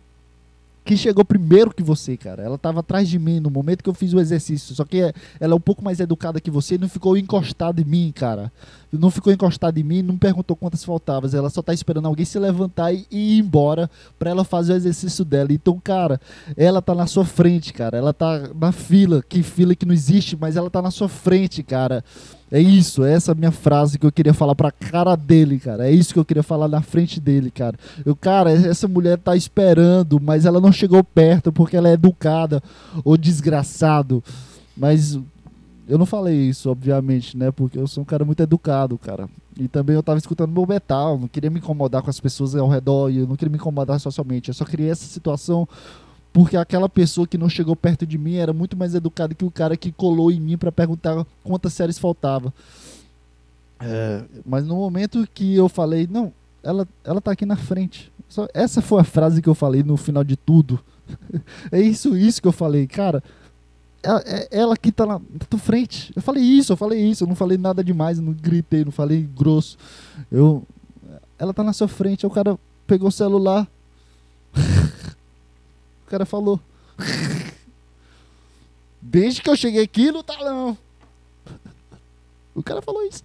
que chegou primeiro que você, cara. Ela estava atrás de mim no momento que eu fiz o exercício. Só que ela é um pouco mais educada que você e não ficou encostada em mim, cara. Não ficou encostada em mim, não perguntou quantas faltavam. Ela só tá esperando alguém se levantar e, ir embora para ela fazer o exercício dela. Então, cara, ela tá na sua frente, cara. Ela tá na fila, que fila que não existe, mas ela tá na sua frente, cara. É isso, é essa minha frase que eu queria falar pra cara dele, cara. É isso que eu queria falar na frente dele, cara. Eu, cara, essa mulher tá esperando, mas ela não chegou perto porque ela é educada ou desgraçado. Mas eu não falei isso, obviamente, né? Porque eu sou um cara muito educado, cara. E também eu tava escutando meu metal, não queria me incomodar com as pessoas ao redor, e eu não queria me incomodar socialmente. Eu só queria essa situação porque aquela pessoa que não chegou perto de mim era muito mais educada que o cara que colou em mim para perguntar quantas séries faltava. É, mas no momento que eu falei, não, ela, ela tá aqui na frente. Só, essa foi a frase que eu falei no final de tudo. é isso, isso que eu falei, cara. Ela, é, ela que tá na, tá na frente. Eu falei isso, eu falei isso, eu não falei nada demais, não gritei, não falei grosso. Eu, ela tá na sua frente, aí o cara pegou o celular. O cara falou. Desde que eu cheguei aqui, não tá não. O cara falou isso.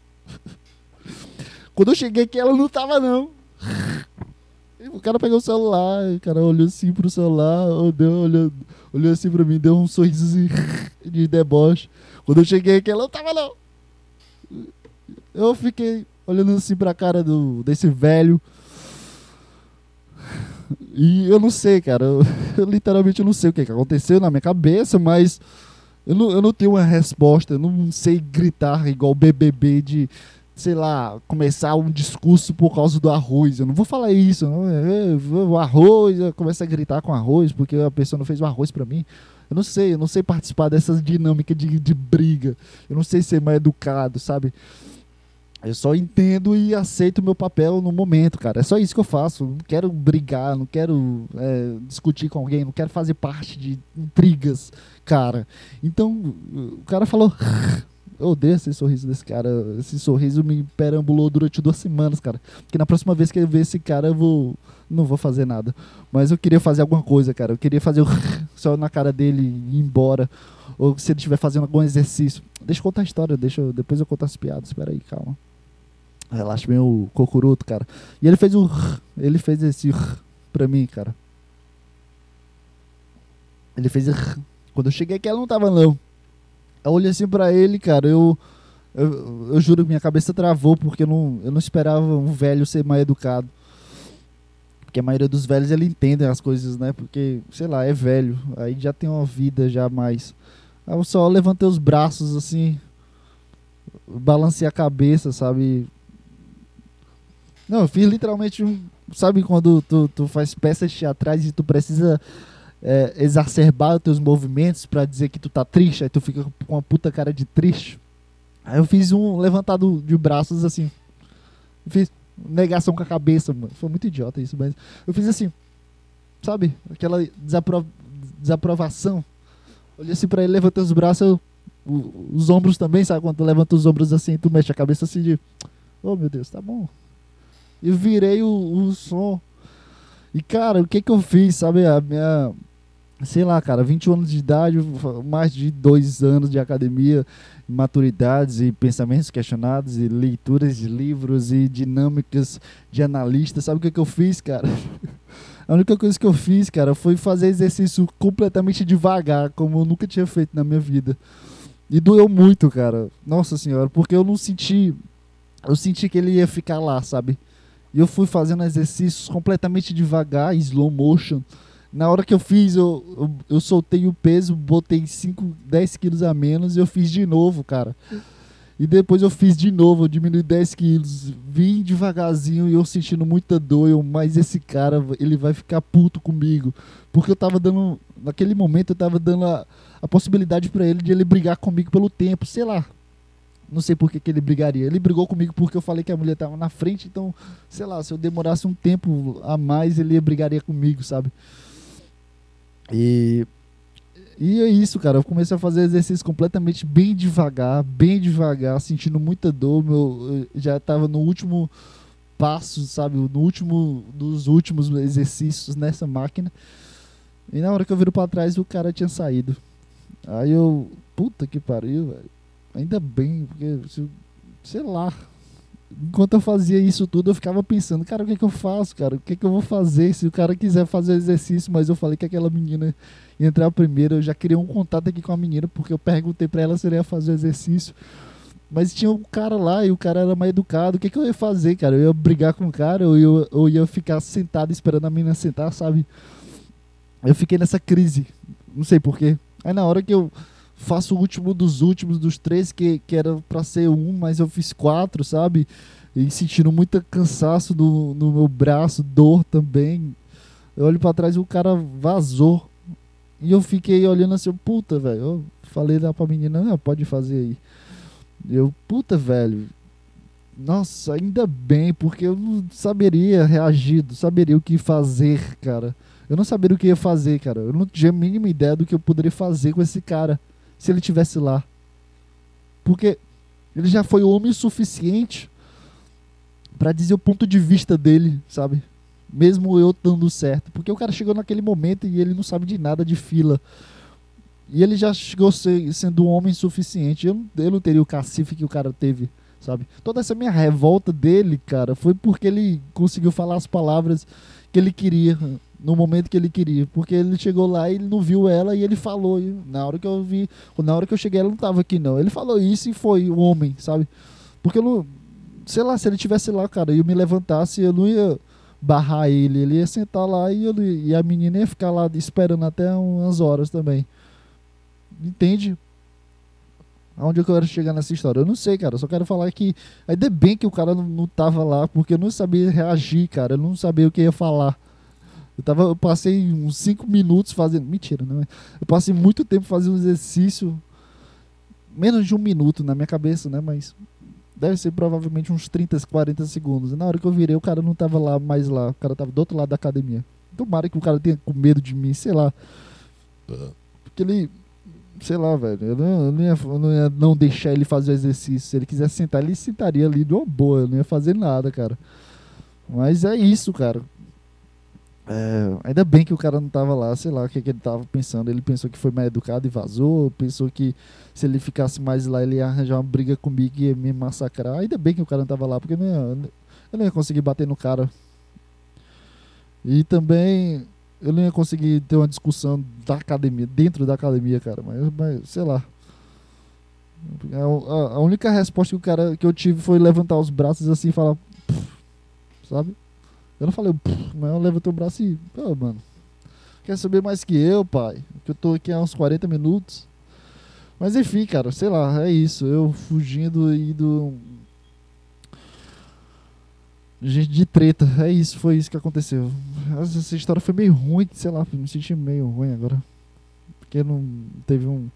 Quando eu cheguei aqui, ela não tava não. O cara pegou o celular, o cara olhou assim pro celular, olhou, olhou, olhou assim pra mim, deu um sorriso de deboche. Quando eu cheguei aqui, ela não tava não. Eu fiquei olhando assim pra cara do, desse velho. E eu não sei, cara. Eu, eu literalmente não sei o que, que aconteceu na minha cabeça, mas eu não, eu não tenho uma resposta. Eu não sei gritar igual BBB de, sei lá, começar um discurso por causa do arroz. Eu não vou falar isso. Não. É, é, o arroz, eu começo a gritar com arroz porque a pessoa não fez o arroz para mim. Eu não sei, eu não sei participar dessas dinâmicas de, de briga. Eu não sei ser mais educado, sabe? Eu só entendo e aceito o meu papel no momento, cara. É só isso que eu faço. Não quero brigar, não quero é, discutir com alguém, não quero fazer parte de intrigas, cara. Então, o cara falou. Eu odeio esse sorriso desse cara. Esse sorriso me perambulou durante duas semanas, cara. Porque na próxima vez que eu ver esse cara, eu vou. Não vou fazer nada. Mas eu queria fazer alguma coisa, cara. Eu queria fazer o só na cara dele e ir embora. Ou se ele estiver fazendo algum exercício. Deixa eu contar a história, deixa eu, depois eu contar as piadas. Espera aí, calma. Relaxa bem o cocuruto, cara. E ele fez o. Ele fez esse pra mim, cara. Ele fez. Quando eu cheguei aqui, ela não tava, não. Eu olhei assim pra ele, cara. Eu. Eu, eu juro que minha cabeça travou porque eu não, eu não esperava um velho ser mais educado. Porque a maioria dos velhos ele entendem as coisas, né? Porque, sei lá, é velho. Aí já tem uma vida já mais. Eu só levantei os braços assim. Balancei a cabeça, sabe? Não, eu fiz literalmente um. Sabe quando tu, tu faz peças teatrais e tu precisa é, exacerbar os teus movimentos para dizer que tu tá triste, aí tu fica com uma puta cara de triste. Aí eu fiz um levantado de braços assim. Eu fiz negação com a cabeça, mano. Foi muito idiota isso, mas eu fiz assim. Sabe? Aquela desapro desaprovação. Olhei assim pra ele, levantei os braços, eu, os ombros também, sabe? Quando tu levanta os ombros assim, tu mexe a cabeça assim de. Oh meu Deus, tá bom. Eu virei o, o som. E, cara, o que que eu fiz, sabe? A minha. Sei lá, cara, 21 anos de idade, mais de dois anos de academia, maturidades e pensamentos questionados, e leituras de livros e dinâmicas de analista. Sabe o que que eu fiz, cara? A única coisa que eu fiz, cara, foi fazer exercício completamente devagar, como eu nunca tinha feito na minha vida. E doeu muito, cara. Nossa senhora, porque eu não senti. Eu senti que ele ia ficar lá, sabe? E eu fui fazendo exercícios completamente devagar, slow motion. Na hora que eu fiz, eu, eu, eu soltei o peso, botei 5, 10 quilos a menos e eu fiz de novo, cara. E depois eu fiz de novo, eu diminui 10 quilos. Vim devagarzinho e eu sentindo muita dor. Eu, mas esse cara, ele vai ficar puto comigo. Porque eu tava dando. Naquele momento eu tava dando a, a possibilidade para ele de ele brigar comigo pelo tempo. Sei lá. Não sei por que, que ele brigaria. Ele brigou comigo porque eu falei que a mulher tava na frente, então, sei lá, se eu demorasse um tempo a mais, ele brigaria comigo, sabe? E e é isso, cara. Eu comecei a fazer exercício completamente bem devagar, bem devagar, sentindo muita dor. Meu, já estava no último passo, sabe? No último dos últimos exercícios nessa máquina. E na hora que eu viro para trás, o cara tinha saído. Aí eu, puta que pariu, velho. Ainda bem, porque, sei lá. Enquanto eu fazia isso tudo, eu ficava pensando, cara, o que, é que eu faço, cara? O que, é que eu vou fazer se o cara quiser fazer exercício? Mas eu falei que aquela menina ia entrar primeiro. Eu já queria um contato aqui com a menina, porque eu perguntei pra ela se ela ia fazer o exercício. Mas tinha um cara lá e o cara era mais educado. O que, é que eu ia fazer, cara? Eu ia brigar com o cara ou eu, eu ia ficar sentado esperando a menina sentar, sabe? Eu fiquei nessa crise. Não sei porquê. Aí na hora que eu faço o último dos últimos, dos três, que, que era para ser um, mas eu fiz quatro, sabe? E sentindo muito cansaço no, no meu braço, dor também. Eu olho para trás e o cara vazou. E eu fiquei olhando assim, puta, velho. Eu falei lá pra menina, não, pode fazer aí. Eu, puta, velho. Nossa, ainda bem, porque eu não saberia reagir, não saberia o que fazer, cara. Eu não saberia o que ia fazer, cara. Eu não tinha a mínima ideia do que eu poderia fazer com esse cara se ele tivesse lá. Porque ele já foi homem suficiente para dizer o ponto de vista dele, sabe? Mesmo eu dando certo. Porque o cara chegou naquele momento e ele não sabe de nada de fila. E ele já chegou sendo um homem suficiente. Eu, eu não teria o cacife que o cara teve, sabe? Toda essa minha revolta dele, cara, foi porque ele conseguiu falar as palavras que ele queria no momento que ele queria, porque ele chegou lá e ele não viu ela e ele falou, e na hora que eu vi, na hora que eu cheguei ela não estava aqui não. Ele falou isso e foi o homem, sabe? Porque eu não, sei lá, se ele tivesse lá, cara, e eu me levantasse, eu não ia barrar ele, ele ia sentar lá e, ele, e a menina ia ficar lá esperando até umas horas também. Entende? Aonde eu quero chegar nessa história? Eu não sei, cara. Eu só quero falar que. Ainda bem que o cara não, não tava lá, porque eu não sabia reagir, cara. Eu não sabia o que ia falar. Eu, tava, eu passei uns 5 minutos fazendo. Mentira, não é? Eu passei muito tempo fazendo exercício. Menos de um minuto na minha cabeça, né? Mas deve ser provavelmente uns 30, 40 segundos. E na hora que eu virei, o cara não tava lá mais lá. O cara tava do outro lado da academia. Tomara que o cara tenha com medo de mim, sei lá. Porque ele. Sei lá, velho. Eu não, eu não, ia, eu não ia não deixar ele fazer o exercício. Se ele quiser sentar, ele sentaria ali de uma boa. Eu não ia fazer nada, cara. Mas é isso, cara. É, ainda bem que o cara não tava lá, sei lá o que, que ele tava pensando. Ele pensou que foi mais educado e vazou. Pensou que se ele ficasse mais lá, ele ia arranjar uma briga comigo e ia me massacrar. Ainda bem que o cara não tava lá, porque eu não ia, eu não ia conseguir bater no cara. E também eu não ia conseguir ter uma discussão da academia, dentro da academia, cara. Mas, mas sei lá. A, a, a, única resposta que o cara que eu tive foi levantar os braços assim e falar, sabe? Eu não falei, mas eu levantei o braço e, pô, mano, quer saber mais que eu, pai? Que eu tô aqui há uns 40 minutos. Mas enfim, cara, sei lá, é isso. Eu fugindo e do. Gente de treta, é isso, foi isso que aconteceu. Essa história foi meio ruim, sei lá, me senti meio ruim agora. Porque não teve um,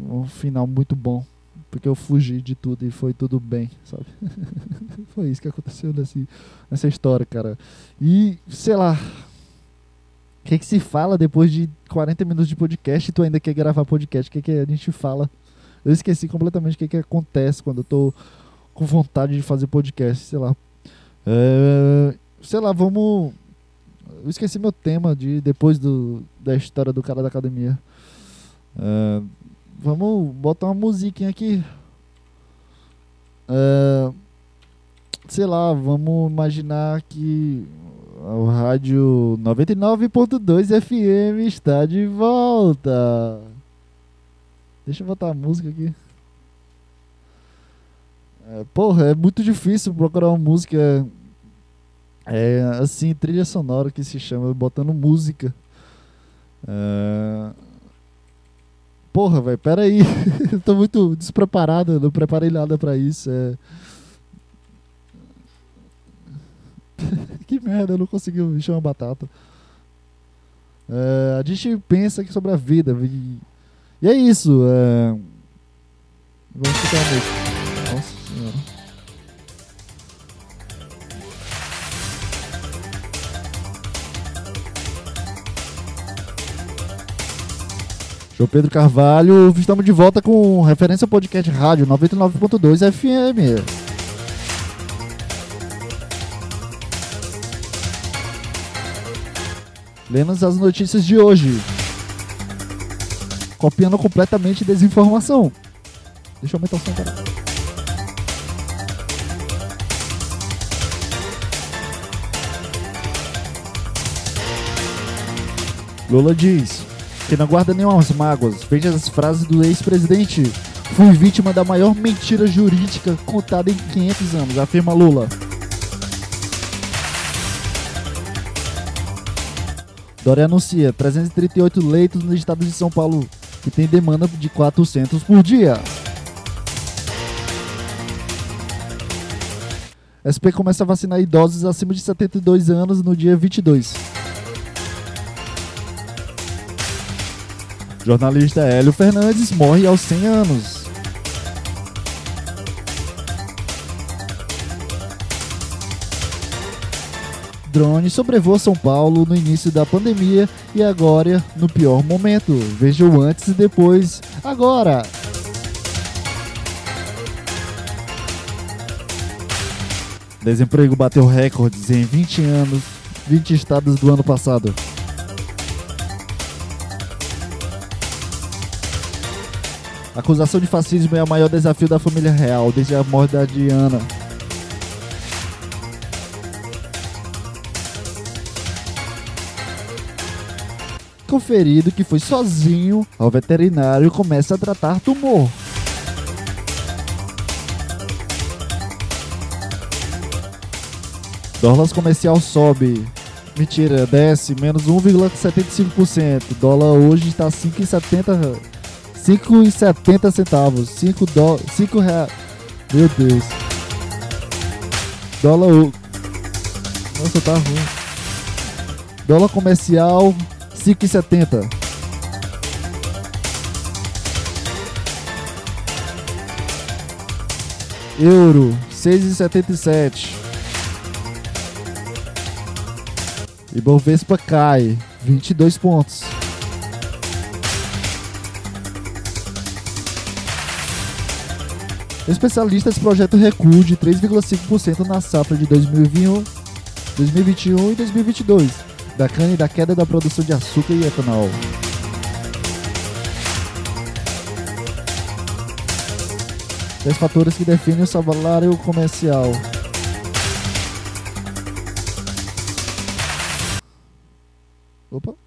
um final muito bom porque eu fugi de tudo e foi tudo bem, sabe? foi isso que aconteceu nesse, nessa história, cara. E, sei lá, o que, que se fala depois de 40 minutos de podcast e tu ainda quer gravar podcast? O que, que a gente fala? Eu esqueci completamente o que, que acontece quando eu tô com vontade de fazer podcast, sei lá. É, sei lá, vamos. Eu esqueci meu tema de depois do, da história do cara da academia. É, Vamos botar uma musiquinha aqui. Uh, sei lá, vamos imaginar que o rádio 99.2 FM está de volta. Deixa eu botar a música aqui. É, porra, é muito difícil procurar uma música. É assim, trilha sonora que se chama, botando música. É, porra, velho, pera aí. tô muito despreparado, não preparei nada para isso. É... que merda, eu não consegui encher uma batata. É, a gente pensa aqui sobre a vida. E, é isso. É... Vamos ficar a. Sou Pedro Carvalho, estamos de volta com referência podcast rádio 99.2 FM. Lendo as notícias de hoje. Copiando completamente desinformação. Deixa eu aumentar o som para. Lula diz: que não guarda nenhumas mágoas. Veja as frases do ex-presidente. Fui vítima da maior mentira jurídica contada em 500 anos, afirma Lula. Dória anuncia 338 leitos no estado de São Paulo, que tem demanda de 400 por dia. SP começa a vacinar idosos acima de 72 anos no dia 22. Jornalista Hélio Fernandes morre aos 100 anos. Drone sobrevoa São Paulo no início da pandemia e agora no pior momento. Veja o antes e depois, agora! Desemprego bateu recordes em 20 anos, 20 estados do ano passado. Acusação de fascismo é o maior desafio da família real desde a morte da Diana. Conferido que foi sozinho ao veterinário começa a tratar tumor. Dólar comercial sobe. Mentira, desce menos 1,75%. Dólar hoje está 5,70 5,70 centavos. 5 dó 5 reais. Meu Deus. Dólar. Nossa, tá ruim. Dólar comercial 5,70. Euro 6,77. Ibovespa cai 22 pontos. Especialistas projetam recuo de 3,5% na safra de 2021, 2021 e 2022 da cana e da queda da produção de açúcar e etanol. Três fatores que definem o salário comercial. Opa.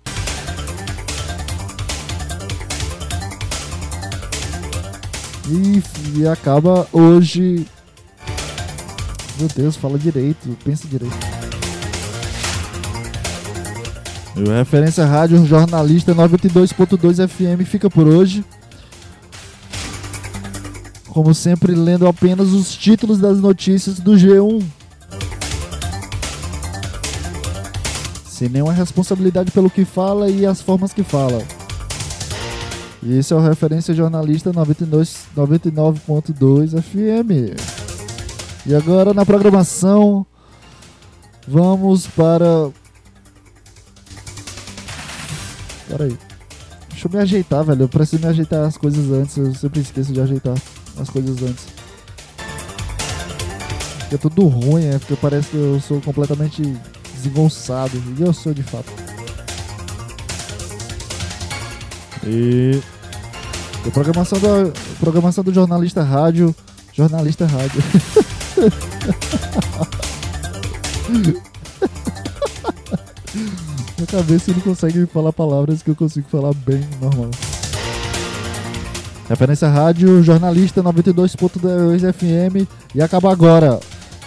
E, e acaba hoje. Meu Deus, fala direito, pensa direito. O Referência Rádio Jornalista 92.2 FM fica por hoje. Como sempre, lendo apenas os títulos das notícias do G1. Sem nenhuma responsabilidade pelo que fala e as formas que fala. E esse é o Referência Jornalista 99.2 FM. E agora na programação, vamos para. Peraí. Deixa eu me ajeitar, velho. Eu preciso me ajeitar as coisas antes. Eu sempre esqueço de ajeitar as coisas antes. É tudo ruim, é porque parece que eu sou completamente desengonçado. E eu sou de fato. E. a programação do, programação do jornalista rádio. Jornalista rádio. Minha cabeça não consegue falar palavras que eu consigo falar bem normal. Referência Rádio, jornalista 92.2 FM e acaba agora.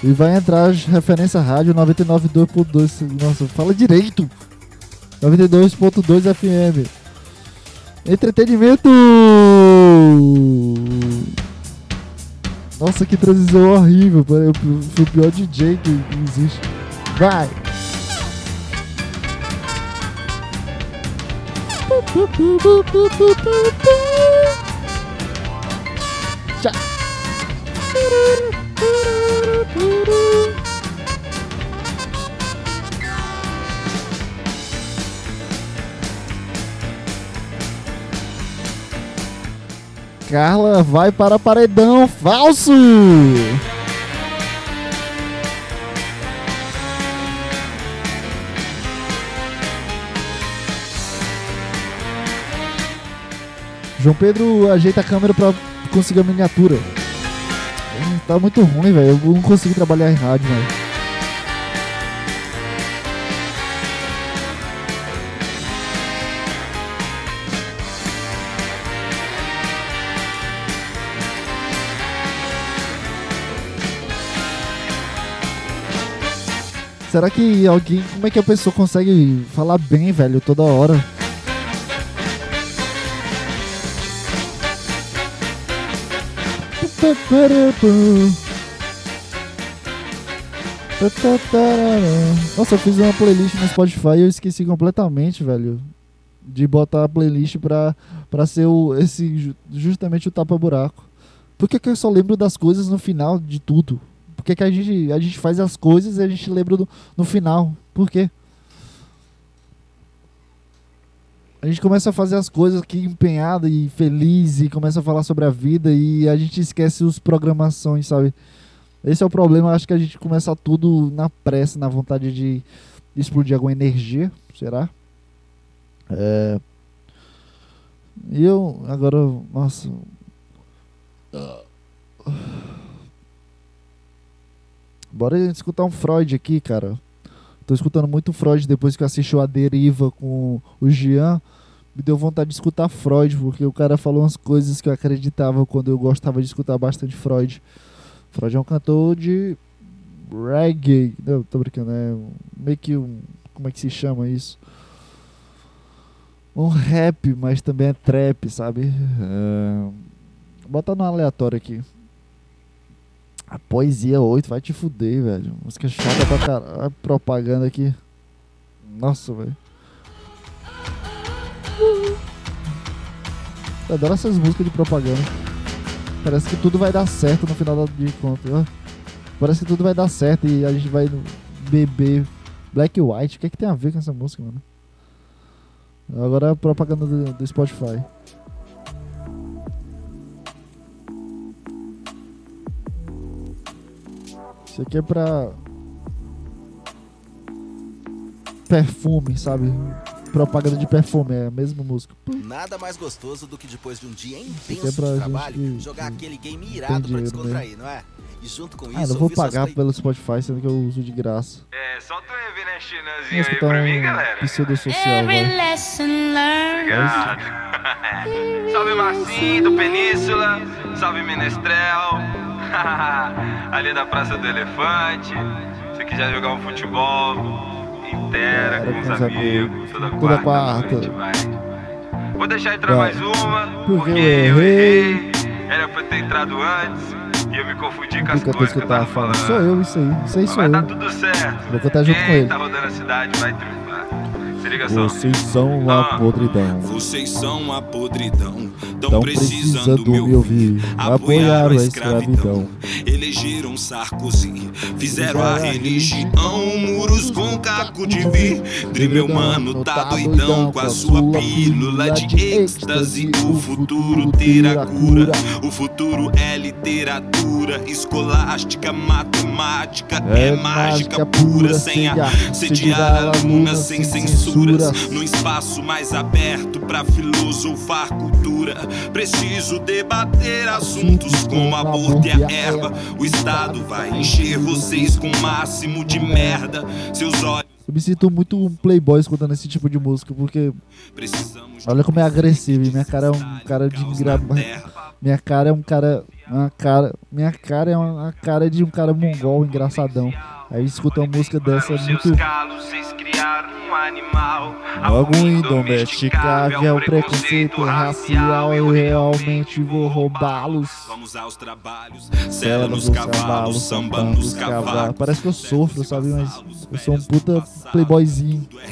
E vai entrar referência rádio 99.2. Nossa, fala direito! 92.2 FM. Entretenimento! Nossa, que transição horrível. Eu fui o pior DJ que existe. Vai! Tchau! Carla vai para paredão falso. João Pedro ajeita a câmera para conseguir a miniatura. Tá muito ruim, velho. Eu não consigo trabalhar em rádio, velho. Será que alguém. Como é que a pessoa consegue falar bem, velho, toda hora? Nossa, eu fiz uma playlist no Spotify e eu esqueci completamente, velho. De botar a playlist pra, pra ser o, esse, justamente o tapa-buraco. Por que, que eu só lembro das coisas no final de tudo? Por que, que a, gente, a gente faz as coisas e a gente lembra do, no final? Por quê? a gente começa a fazer as coisas aqui empenhado e feliz e começa a falar sobre a vida e a gente esquece os programações, sabe? Esse é o problema, acho que a gente começa tudo na pressa, na vontade de explodir alguma energia, será? É... E eu, agora, nossa... Bora escutar um Freud aqui, cara. Tô escutando muito Freud depois que eu assisti a Deriva com o Jean. Me deu vontade de escutar Freud, porque o cara falou umas coisas que eu acreditava quando eu gostava de escutar bastante Freud. Freud é um cantor de reggae. Não, tô brincando, é meio que um. Como é que se chama isso? Um rap, mas também é trap, sabe? É... Bota no aleatório aqui. A poesia 8 vai te fuder, velho. Música chata pra caralho. Propaganda aqui. Nossa, velho. Eu adoro essas músicas de propaganda. Parece que tudo vai dar certo no final de contas. Parece que tudo vai dar certo e a gente vai beber Black White. O que, é que tem a ver com essa música, mano? Agora a propaganda do, do Spotify. Isso aqui é pra. Perfume, sabe? Propaganda de perfume, é a mesma música. Nada mais gostoso do que depois de um dia Isso intenso é de trabalho, que- jogar que aquele game irado pra dinheiro descontrair, não é? E junto com Ah, isso, não vou pagar play- pelo Spotify, sendo que eu uso de graça. É, solta um Vou evidentinãozinho aí escutar pra mim, um galera. pseudo social, Every lesson learned. Obrigado. salve Marcinho do Península, salve Menestrel, ali da Praça do Elefante. Se quiser jogar um futebol, inteira Cara, com os amigos, toda Toda quarta, vai. Vou deixar entrar Vai. mais uma, Porque porque, eu errei. Era pra ter entrado antes e eu me confundi com as coisas que eu tava falando. Sou eu, isso aí. Isso aí Mas sou vai eu. dar tudo certo. Vou cantar junto Quem com ele. tá rodando a cidade vai triunfar. Vocês são a Ah. podridão. Vocês são a podridão, tão Tão precisando precisando me ouvir. Apoiaram a escravidão. Elegeram Sarkozy, fizeram a religião, muros com caco de vidro. Meu mano tá doidão com a sua pílula de êxtase. O futuro terá cura, o futuro é literatura, escolástica, matemática, é mágica pura, sem a sediar alunas sem censuras, num espaço mais aberto pra filosofar cultura. Preciso debater assuntos como aborto e a erva. O Estado vai encher vocês com o máximo de merda. Seus olhos Eu me sinto muito um playboy escutando esse tipo de música, porque olha como é agressivo. e Minha cara é um cara de terra. Minha cara é um cara. Uma cara. Minha cara é uma cara de um cara mongol engraçadão. Aí escuta uma música dessa é muito. Algo indomesticável, preconceito racial. Eu realmente vou roubá-los. Vamos aos trabalhos, Cela cela nos cavalos, samba nos cavalos. Parece que eu sofro, sabe? Mas eu sou um puta playboyzinho. É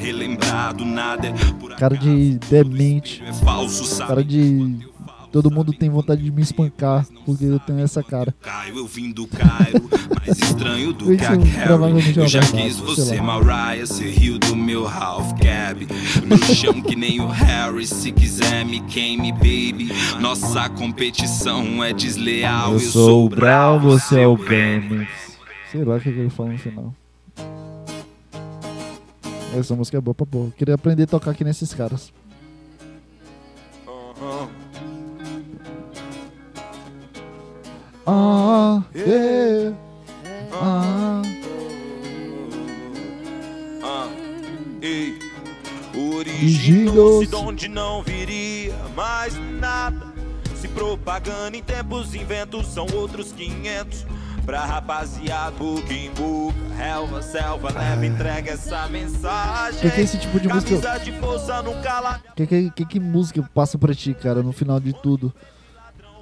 é Cara de demente. é? Cara de. Todo mundo tem vontade de me espancar, porque eu tenho essa cara. Caio, eu vim do Cairo, mais estranho do que a Harry. é Eu já quis você. Mariah, você riu do meu half cab. No chão que nem o Harry, se quiser me queime, baby. Nossa competição é desleal. Eu sou o Brown, você é o Benny. Sei lá o que que ele fala no final. Essa música é boa pra porra. Queria aprender a tocar aqui nesses caras. Ah, yeah. Ah. Ah, ei. Originou-se de onde não viria mais nada. Se propagando em tempos, inventos são outros 500. Pra rapaziada, em boca, relva, selva, leva, entrega essa mensagem. Que que é esse tipo de música? Camisa de força nunca lá. Que, que, que, que música passa pra ti, cara, no final de tudo?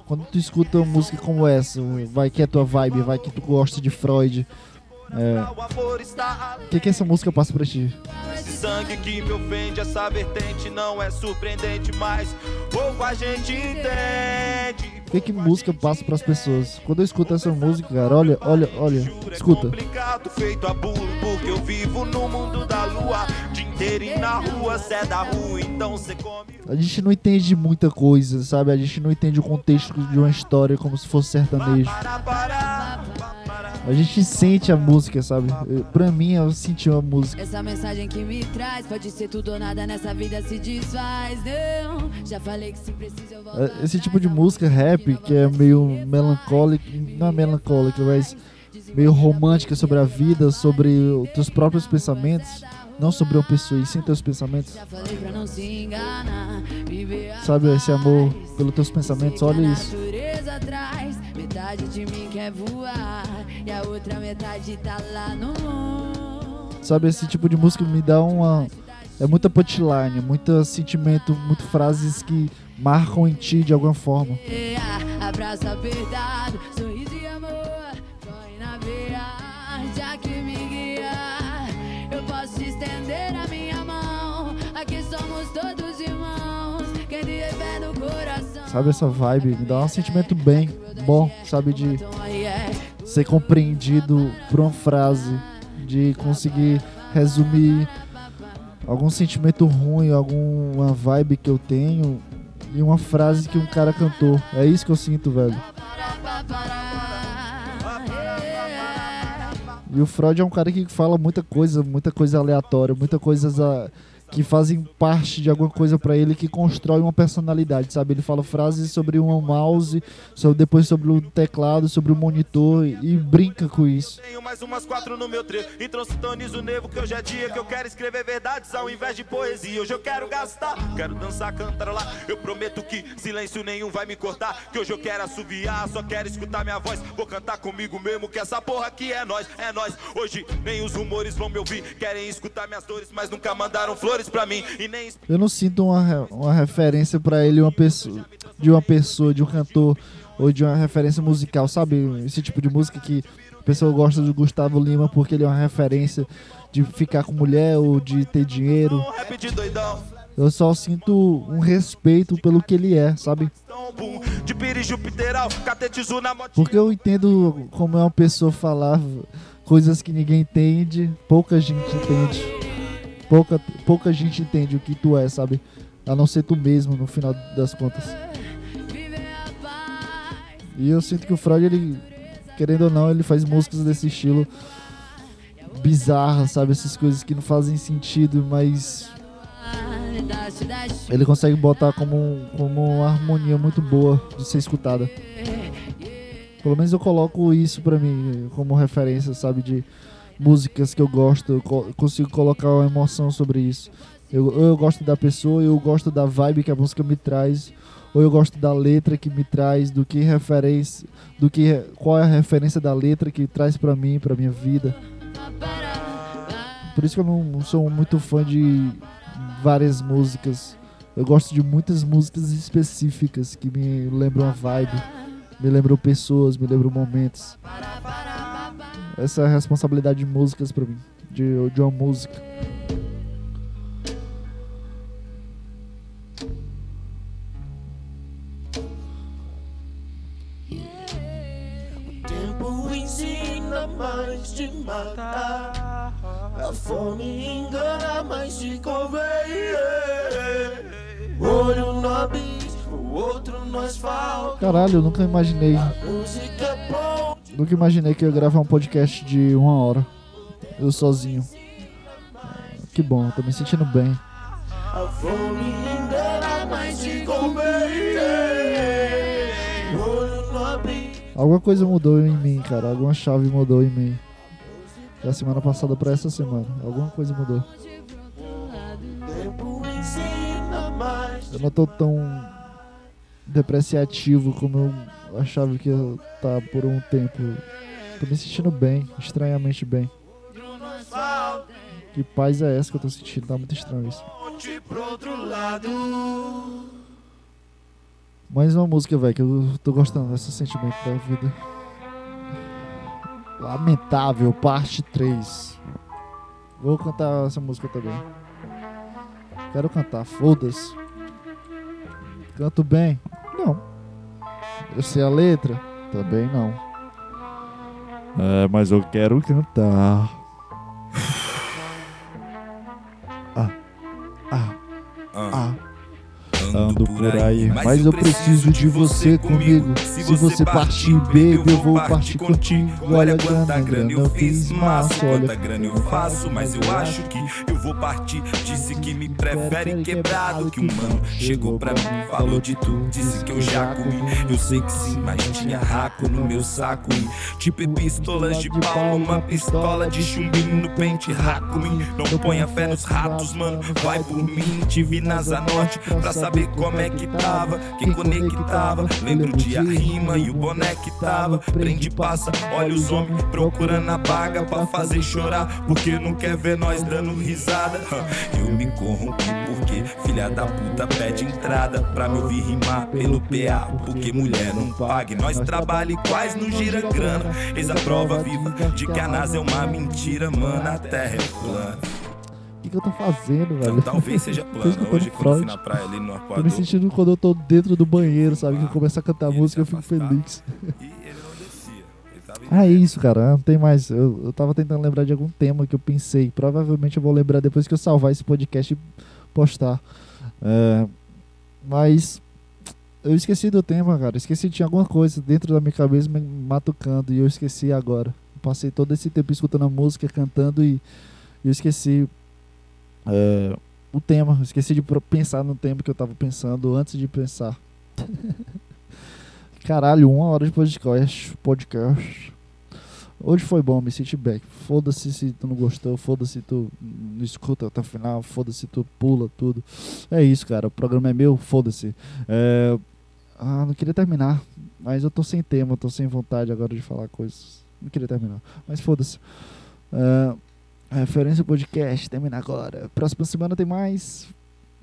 Quando tu escuta uma música como essa, vai que é tua vibe, vai que tu gosta de Freud. É, O que, que essa música passa pra ti? Esse sangue que me ofende, essa vertente não é surpreendente, mas pouco a gente entende. O que, que música passa pras pessoas? Quando eu escuto essa música, cara, olha, olha, olha, é escuta. complicado, feito a burro, porque eu vivo no mundo da lua. E na rua, cê é da rua, então cê come. A gente não entende muita coisa, sabe? A gente não entende o contexto de uma história como se fosse sertanejo. A gente sente a música, sabe? Eu- Pra mim, eu senti a música. Essa mensagem que me traz pode ser tudo ou nada nessa vida se desfaz. Não, já falei que se precisa eu volto. É, Esse tipo de música rap, que é meio melancólica, não é melancólica, mas meio romântica sobre a vida, sobre os teus próprios pensamentos, não sobre uma pessoa, e sim teus pensamentos. Sabe, esse amor pelos teus pensamentos, olha isso. tá. Sabe, esse tipo de música me dá uma. É muita punchline, muito sentimento, muito frases que marcam em ti de alguma forma. Abraço apertado, sabe? Essa vibe me dá um sentimento bem bom, sabe? De ser compreendido por uma frase, de conseguir resumir algum sentimento ruim, alguma vibe que eu tenho em uma frase que um cara cantou. É isso que eu sinto, velho. E o Freud é um cara que fala muita coisa, muita coisa aleatória, muita coisa que fazem parte de alguma coisa para ele que constrói uma personalidade, sabe? Ele fala frases sobre um mouse, sobre, depois sobre o teclado, sobre o monitor e brinca com isso. Tenho mais umas quatro no meu treino e transitonizo o nevo que hoje é dia que eu quero escrever verdades ao invés de poesia. Hoje eu quero gastar, quero dançar, cantarolar. Eu prometo que silêncio nenhum vai me cortar. Que hoje eu quero assoviar, só quero escutar minha voz. Vou cantar comigo mesmo que essa porra aqui é nós, é nós. Hoje nem os rumores vão me ouvir, querem escutar minhas dores, mas nunca mandaram flores mim e nem Eu não sinto uma, uma referência para ele uma pessoa, de uma pessoa, de um cantor ou de uma referência musical, sabe? Esse tipo de música que a pessoa gosta do Gustavo Lima porque ele é uma referência de ficar com mulher ou de ter dinheiro. Eu só sinto um respeito pelo que ele é, sabe? Porque eu entendo como é uma pessoa falar coisas que ninguém entende, pouca gente entende. Pouca, pouca gente entende o que tu é, sabe? A não ser tu mesmo, no final das contas. E eu sinto que o Freud, ele, querendo ou não, ele faz músicas desse estilo bizarras, sabe? Essas coisas que não fazem sentido, mas ele consegue botar como, como uma harmonia muito boa de ser escutada. Pelo menos eu coloco isso pra mim como referência, sabe? De músicas que eu gosto, eu co- consigo colocar uma emoção sobre isso. Eu, eu gosto da pessoa, eu gosto da vibe que a música me traz, ou eu gosto da letra que me traz, do que referência, do que qual é a referência da letra que traz pra mim, pra minha vida. Por isso que eu não sou muito fã de várias músicas. Eu gosto de muitas músicas específicas que me lembram a vibe, me lembram pessoas, me lembram momentos. Essa é a responsabilidade de músicas pra mim, de, de uma música. tempo ensina mais de matar. A fome engana, mas te convém. Olho no abismo, o outro no asfalto. Caralho, eu nunca imaginei. É Nunca imaginei que eu ia gravar um podcast de uma hora. Eu sozinho. Que bom, tô me sentindo bem. a fome engana, mas te convém. Olho no abismo. Alguma coisa mudou em mim, cara. Alguma chave mudou em mim. Da semana passada pra essa semana. Alguma coisa mudou. Eu não tô tão depreciativo como eu achava que eu tá por um tempo. Tô me sentindo bem, estranhamente bem. Que paz é essa que eu tô sentindo? Tá muito estranho isso. Mais uma música, velho, que eu tô gostando desse sentimento da vida. Lamentável, parte 3. Vou cantar essa música também. Quero cantar, foda-se. Canto bem? Não. Eu sei a letra? Também não. É, mas eu quero cantar. Ah, ah, ah. Ando por aí, mas eu preciso de você comigo. Se você partir, baby, eu vou partir contigo. Olha quanta grana eu fiz, mas olha quanta grana eu faço, mas eu acho que eu vou partir. Disse que me prefere quebrado que um mano. Chegou pra mim, falou de tudo, disse que eu já comi. Eu sei que sim, mas tinha raco no meu saco. E tipo pistolas de pau, uma pistola de chumbinho no pente, raco. Não ponha fé nos ratos, mano, vai por mim. Te vi na Zanorte pra saber como é que tava, quem conectava. Lembro dia, a rima e o que tava. Prende, passa, olha os homens procurando a baga pra fazer chorar, porque não quer ver nós dando risada. Eu me corrompi porque filha da puta pede entrada pra me ouvir rimar pelo PA, porque mulher não paga. E Nós trabalha iguais, não gira grana. Eis a prova viva de que a NASA é uma mentira, mano. A terra é plana. Que eu tô fazendo, Então velho. talvez seja plano. Hoje, quando eu fui na praia ali no Tô me sentindo quando eu tô dentro do banheiro, sabe? Que eu começo a cantar música, eu fico feliz. e ele não descia. Ele tava Ah, é isso, cara. Não tem mais. Eu, eu tava tentando lembrar de algum tema que eu pensei. Provavelmente eu vou lembrar depois que eu salvar esse podcast e postar. É, mas eu esqueci do tema, cara. Esqueci tinha alguma coisa dentro da minha cabeça me matucando e eu esqueci agora. Passei todo esse tempo escutando a música, cantando e eu esqueci é, o tema. Esqueci de pensar no tema que eu tava pensando antes de pensar. Caralho, uma hora de podcast. podcast. Hoje foi bom, me senti bem. Foda-se se tu não gostou, foda-se se tu não escuta até o final, foda-se se tu pula tudo. É isso, cara. O programa é meu, foda-se. É... Ah, não queria terminar, mas eu tô sem tema, tô sem vontade agora de falar coisas. Não queria terminar, mas foda-se. É... Referência ao podcast, termina agora. Próxima semana tem mais.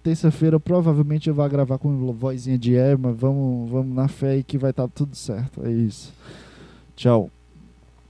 Terça-feira provavelmente eu vou gravar com vozinha de Erma. Vamos, vamos na fé que vai estar tudo certo. É isso. Tchau.